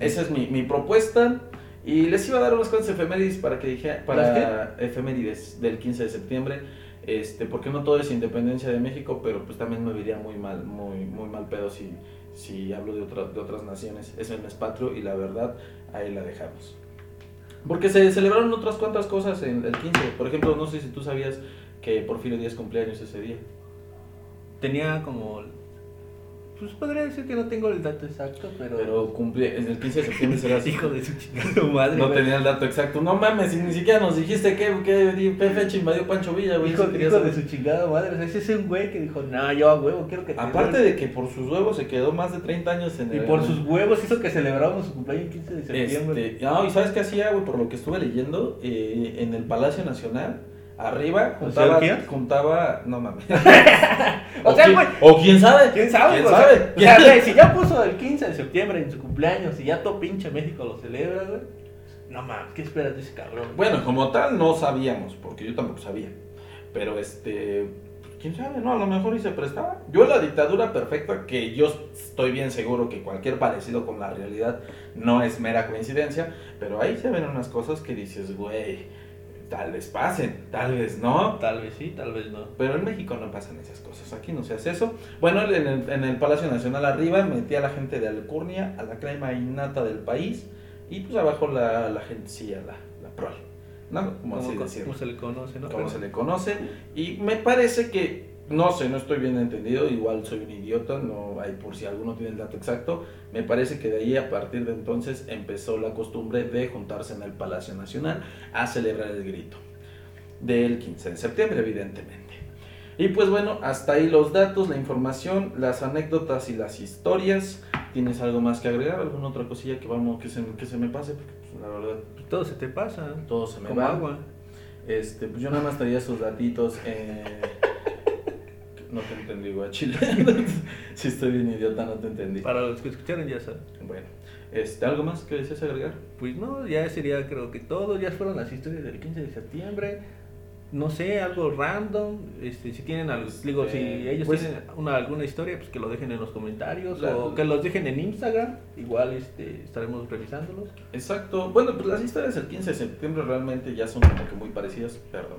Esa es mi, mi propuesta. Y les iba a dar unas cuantas efemérides para que dije, para efemérides del 15 de septiembre este, porque no todo es independencia de México, pero pues también me vería muy mal, muy, muy mal pedo si, si hablo de, otra- de otras naciones. Es el mes patrio y la verdad, ahí la dejamos. Porque se celebraron otras cuantas cosas en el 15. Por ejemplo, no sé si tú sabías que Porfirio Díaz cumpleaños ese día. Tenía como. Pues podría decir que no tengo el dato exacto, pero. Pero cumple, en el 15 de septiembre será así. Hijo de su chingada madre. No güey. tenía el dato exacto. No mames, y ni siquiera nos dijiste que, que, qué fecha invadió Pancho Villa, güey. Hijo, de su chingada madre. O sea, ese es un güey que dijo, no, yo a huevo, quiero que te Aparte de que por sus huevos se quedó más de 30 años en Y el... por sus huevos hizo que celebráramos su cumpleaños el 15 de septiembre. Este, no, y sabes qué hacía, güey, por lo que estuve leyendo, Eh, en el Palacio Nacional, arriba, juntaba, juntaba, no mames. O sea, güey. o quién sabe, ¿Quién sabe? quién O sea, sabe, O sea, güey, si ya puso el 15 de septiembre en su cumpleaños y ya todo pinche México lo celebra, güey. No mames, ¿qué esperas de ese cabrón? Bueno, como tal no sabíamos, porque yo tampoco sabía, pero este, quién sabe, no, a lo mejor y se prestaba. Yo la dictadura perfecta, que yo estoy bien seguro que cualquier parecido con la realidad no es mera coincidencia, pero ahí se ven unas cosas que dices, güey, tal vez pasen, tal vez no. Tal vez sí, tal vez no. Pero en México no pasan esas cosas, aquí no se hace eso. Bueno, en el, en el Palacio Nacional arriba metía a la gente de Alcurnia, a la crema innata del país, y pues abajo la, la gente sí, a la, la prole, ¿no? Como así ¿Cómo, decirlo, cómo se le conoce, no? como Pero- se le conoce. Y me parece que, no sé, no estoy bien entendido, igual soy un idiota, no hay por si alguno tiene el dato exacto. Me parece que de ahí, a partir de entonces, empezó la costumbre de juntarse en el Palacio Nacional a celebrar el grito del 15 de septiembre, evidentemente. Y pues bueno, hasta ahí los datos, la información, las anécdotas y las historias. ¿Tienes algo más que agregar? ¿Alguna otra cosilla que vamos que se, que se me pase? Porque pues, la verdad Todo se te pasa. todo se me Como va. agua. Este, pues yo nada más traía sus datitos. eh, No te entendí, güey, chile. si estoy bien idiota, no te entendí. Para los que escucharon ya saben. Bueno, este, ¿algo más que deseas agregar? Pues no, ya sería creo que todo, ya fueron las historias del 15 de septiembre. No sé, algo random, este, si tienen algo, digo, si Este, ellos pues- tienen una, alguna historia, pues que lo dejen en los comentarios La- o que los dejen en Instagram, igual este, estaremos revisándolos. Exacto. Bueno, pues las historias del 15 de septiembre realmente ya son como que muy parecidas, perdón.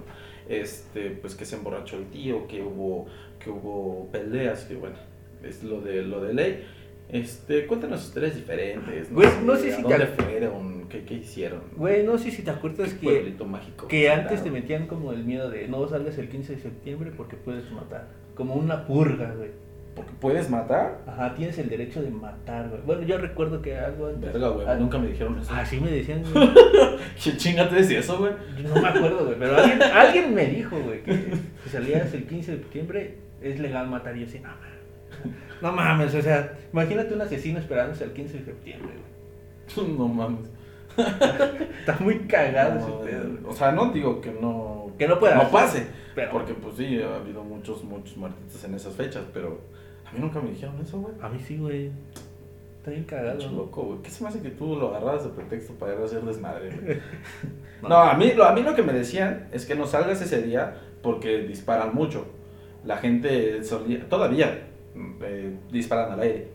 Este, pues que se emborrachó el tío, que hubo, que hubo peleas, que bueno, es lo de lo de ley. Este, cuéntanos historias diferentes. Güey, no sé ¿A si dónde te- fueron? ¿Qué, qué hicieron? Güey, no sé si te acuerdas ¿Qué que, mágico? que antes te metían como el miedo de no salgas el 15 de septiembre porque puedes matar. Como una purga, güey. Porque puedes matar. Ajá, tienes el derecho de matar, güey. Bueno, yo recuerdo que algo antes. Verga, güey, Ah, nunca me dijeron eso. Así me decían, güey. ¿Qué chinga te decía eso, güey? No me acuerdo, güey, pero alguien, alguien me dijo, güey, que si salías el 15 de septiembre es legal matar. Y yo así, no mames. No mames, o sea, imagínate un asesino esperándose el 15 de septiembre, güey. No mames. Está muy cagado No, ese pedo, güey. o sea, no digo que no, Que no pueda no pase, pero- porque pues sí, ha habido muchos, muchos muertitos en esas fechas, pero a mí nunca me dijeron eso, güey. A mí sí, güey. Está bien cagado. Loco, güey. ¿Qué se me hace que tú lo agarras de pretexto para ir a hacer desmadre, güey? No. No, a mí, lo, a mí lo que me decían es que no salgas ese día porque disparan mucho. La gente solía, todavía eh, disparan al aire.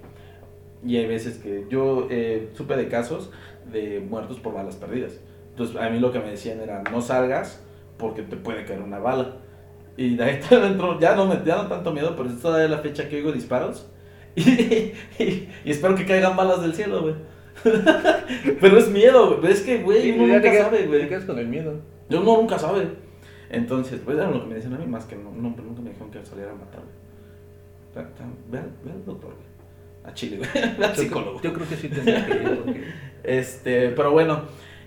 Y hay veces que yo eh, supe de casos de muertos por balas perdidas. Entonces a mí lo que me decían era no salgas porque te puede caer una bala. Y de ahí dentro ya no me ya no tanto miedo, pero es todavía la fecha que oigo disparos. Y, y- y espero que caigan balas del cielo, güey. pero es miedo, güey. Es que, güey, Sí, uno ya te nunca quedas- sabe, Te güey. quedas con el miedo. Yo uno nunca sabe. Entonces, pues era lo que me decían a mí, más que no, no, nunca me dijeron que saliera a matar, güey. Ve al ve al doctor, güey. A Chile, güey. Al psicólogo. Yo creo que sí tendría que ir porque... Este, pero bueno,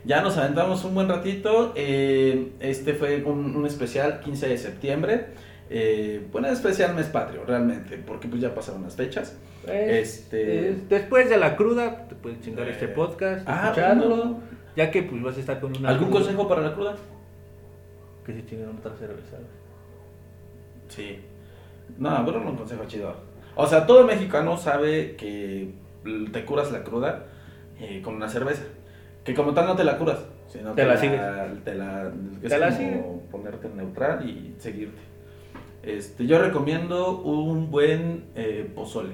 ya nos aventamos un buen ratito. eh, este fue un, un especial 15 de septiembre. Eh, bueno, especial mes patrio, realmente, porque pues ya pasaron las fechas. Es- Este- es- después de la cruda, te puedes chingar este Eh, podcast, ah, escucharlo, bueno. ya que pues vas a estar con una ¿Algún cruda, consejo para la cruda? Que se chinguen otra cerveza. Sí. No, pero no un consejo chido. O sea, todo mexicano sabe que te curas la cruda eh, con una cerveza. Que como tal no te la curas, sino Te que la sigues. Te la, es Te la sigues. ponerte neutral y seguirte. Este, yo recomiendo un buen eh, pozole,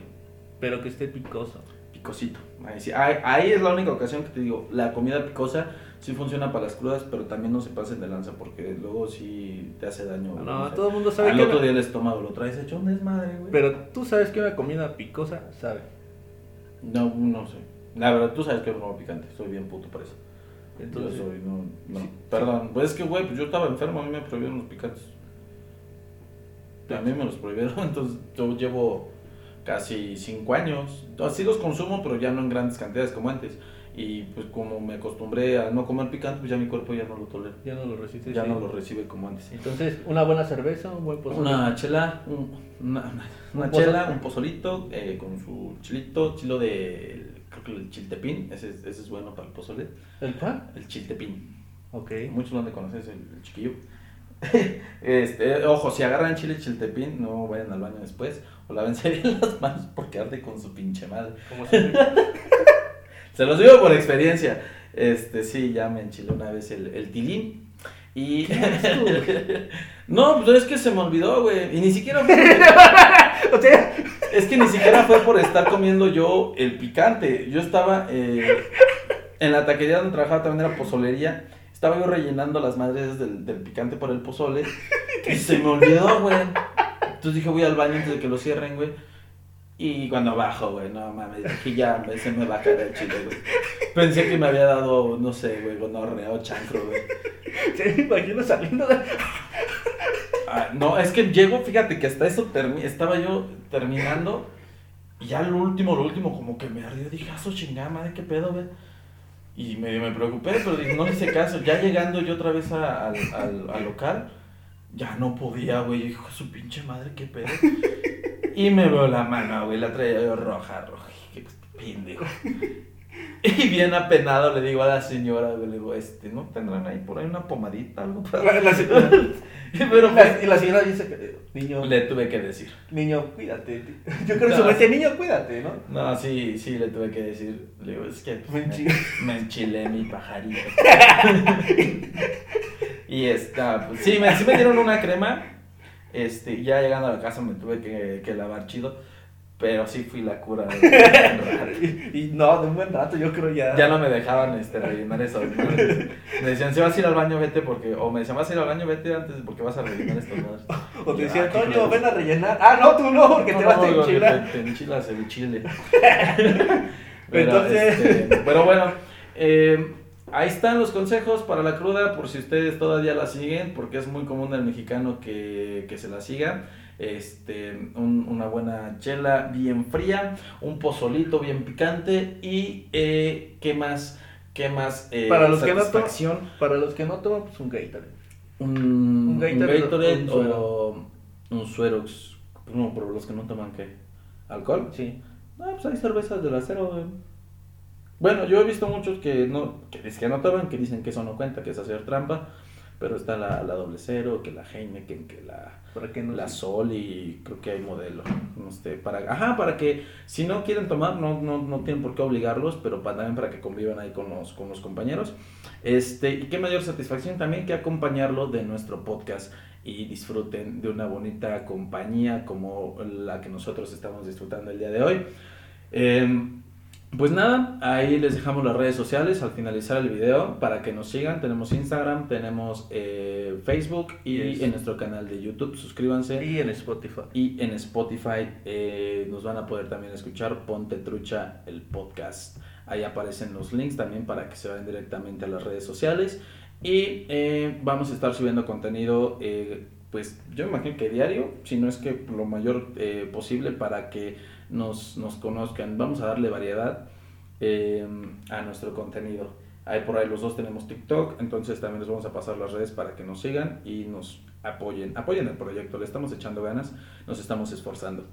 Pero que esté picoso. picosito. Ahí, sí- ahí- ahí es la única ocasión que te digo, la comida picosa sí funciona para las crudas, pero también no se pasen de lanza porque luego sí te hace daño. No, sé. todo el mundo sabe Al que otro una- día el estómago lo traes hecho un desmadre, güey. Pero tú sabes que una comida picosa sabe. No, no sé. La verdad, tú sabes que no como picante. Soy bien puto por eso. Entonces, yo soy, no, no. sí, Perdón, pues es que, güey, pues yo estaba enfermo, a mí me prohibieron los picantes. A mí me los prohibieron, entonces yo llevo casi 5 años. Así los consumo, pero ya no en grandes cantidades como antes. Y pues como me acostumbré a no comer picante, pues ya mi cuerpo ya no lo tolera. ya no lo resistes. Ya sí. no lo recibe como antes. Entonces, una buena cerveza, un buen pozole. Una chela, un- una, una, una Un chela, un pozolito eh, con su chilito, chilo de, creo que el chiltepín, ese, es- ese es bueno para el pozole, ¿El cuál? el chiltepín. Ok. Muchos lo han de conocer, es el, el chiquillo. este, ojo, si agarran chile chiltepín, no vayan al baño después, o lávense bien las manos porque arde con su pinche madre. Como. Se los digo por experiencia. Este, sí, ya me enchilé una vez el, el tilín. Y. no, pues es que se me olvidó, güey. Y ni siquiera o sea, Es que ni siquiera fue por estar comiendo yo el picante. Yo estaba eh, en la taquería donde trabajaba también era pozolería. Estaba yo rellenando las madres del, del picante por el pozole. Y se me olvidó, güey. Entonces dije, voy al baño antes de que lo cierren, güey. Y cuando bajo, güey, no mames, dije, ya se me va a caer el chile, güey. Pensé que me había dado, no sé, güey, gonorrea o chancro, güey. me imagino saliendo de... Ah, no, es que llego, fíjate que hasta eso estaba yo terminando. Y ya lo último, lo último, como que me ardió. Dije, ah, su chingada madre, qué pedo, güey. Y medio me preocupé, pero dije, no le hice caso. Ya llegando yo otra vez a- al, al- al local, ya no podía, güey. Hijo de su pinche madre, qué pedo. Y me veo la mano, güey, la traía yo roja, roja. Qué pendejo. Y bien apenado le digo a la señora, güey, le digo, este, ¿no tendrán ahí por ahí una pomadita, algo para La, la señora, pero la- y la señora dice que, niño, le tuve que decir. niño, cuídate. Yo creo que No. su mente, niño, cuídate, ¿no? No, sí, sí, le tuve que decir. Le digo, es que Me me enchilé mi pajarito. Y esta, pues sí, me, sí me dieron una crema. Este, ya llegando a la casa me tuve que, que lavar chido. Pero sí fui la cura. de- Y, y no, de un buen rato, yo creo ya. ya no me dejaban este, rellenar eso. Me decían, si vas a ir al baño, vete porque. O me decían, vas a ir al baño, vete antes porque vas a rellenar estos madres. O te Y, decía, ah, Toño, ven a rellenar. Ah, no, tú no, porque te vas a no, enchilar. Te, te enchilas el chile. Entonces- este, pero bueno, eh, ahí están los consejos para la cruda, por si ustedes todavía la siguen, porque es muy común el mexicano que, que se la siga. Este, un- una buena chela bien fría, un pozolito bien picante y eh, qué más, qué más eh, Para los que no toman-. Para los que no toman, pues un Gatorade. un, Un un Gatorade o un o un Suerox. No, pero los que no toman qué, alcohol. Sí. No, pues hay cervezas del acero, güey. Bueno, yo he visto muchos que no, que que anotaban, que dicen que eso no cuenta, que es hacer trampa, pero está la, la doble cero, que la Heineken, que la, ¿Para qué no? la Sol y creo que hay modelo. No sé, para, ajá, para que si no quieren tomar, no, no, no tienen por qué obligarlos, pero para, también para que convivan ahí con los, con los compañeros. Este, y qué mayor satisfacción también que acompañarlo de nuestro podcast y disfruten de una bonita compañía como la que nosotros estamos disfrutando el día de hoy. Em, pues nada, ahí les dejamos las redes sociales al finalizar el video para que nos sigan. Tenemos Instagram, tenemos eh, Facebook y Yes. en nuestro canal de YouTube. Suscríbanse. Y en Spotify. Y en Spotify eh, nos van a poder también escuchar Ponte Trucha, el podcast. Ahí aparecen los links también para que se vayan directamente a las redes sociales. Y eh, vamos a estar subiendo contenido, pues yo me imagino que diario, si no es que lo mayor eh, posible para que nos, conozcan. Vamos a darle variedad eh, a nuestro contenido. Ahí por ahí los dos tenemos TikTok, entonces también les vamos a pasar las redes para que nos sigan y nos apoyen. Apoyen el proyecto, le estamos echando ganas, nos estamos esforzando.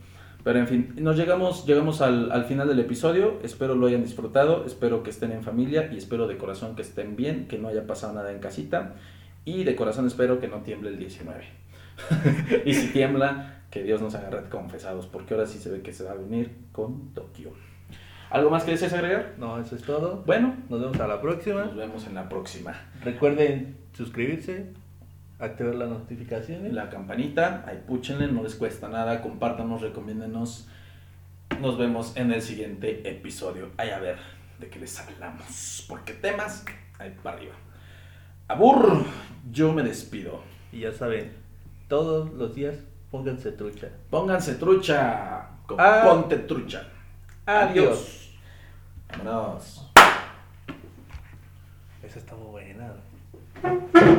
Pero en fin, nos llegamos, llegamos al, al final del episodio. Espero lo hayan disfrutado, espero que estén en familia y espero de corazón que estén bien, que no haya pasado nada en casita. Y de corazón espero que no tiemble el 19. y si tiembla, que Dios nos agarre confesados, porque ahora sí se ve que se va a venir con Tokio. ¿Algo más que desees agregar? No, eso es todo. Bueno, Nos vemos a la próxima. nos vemos en la próxima. Recuerden suscribirse, activar las notificaciones. La campanita, ahí púchenle, no les cuesta nada, compártanos, recomiéndenos. Nos vemos en el siguiente episodio. Ahí a ver de qué les hablamos, porque temas, ahí para arriba. Abur, yo me despido. Y ya saben, todos los días pónganse trucha. Pónganse trucha, Ah. ponte trucha. Adiós. Vámonos. Esa está muy buena.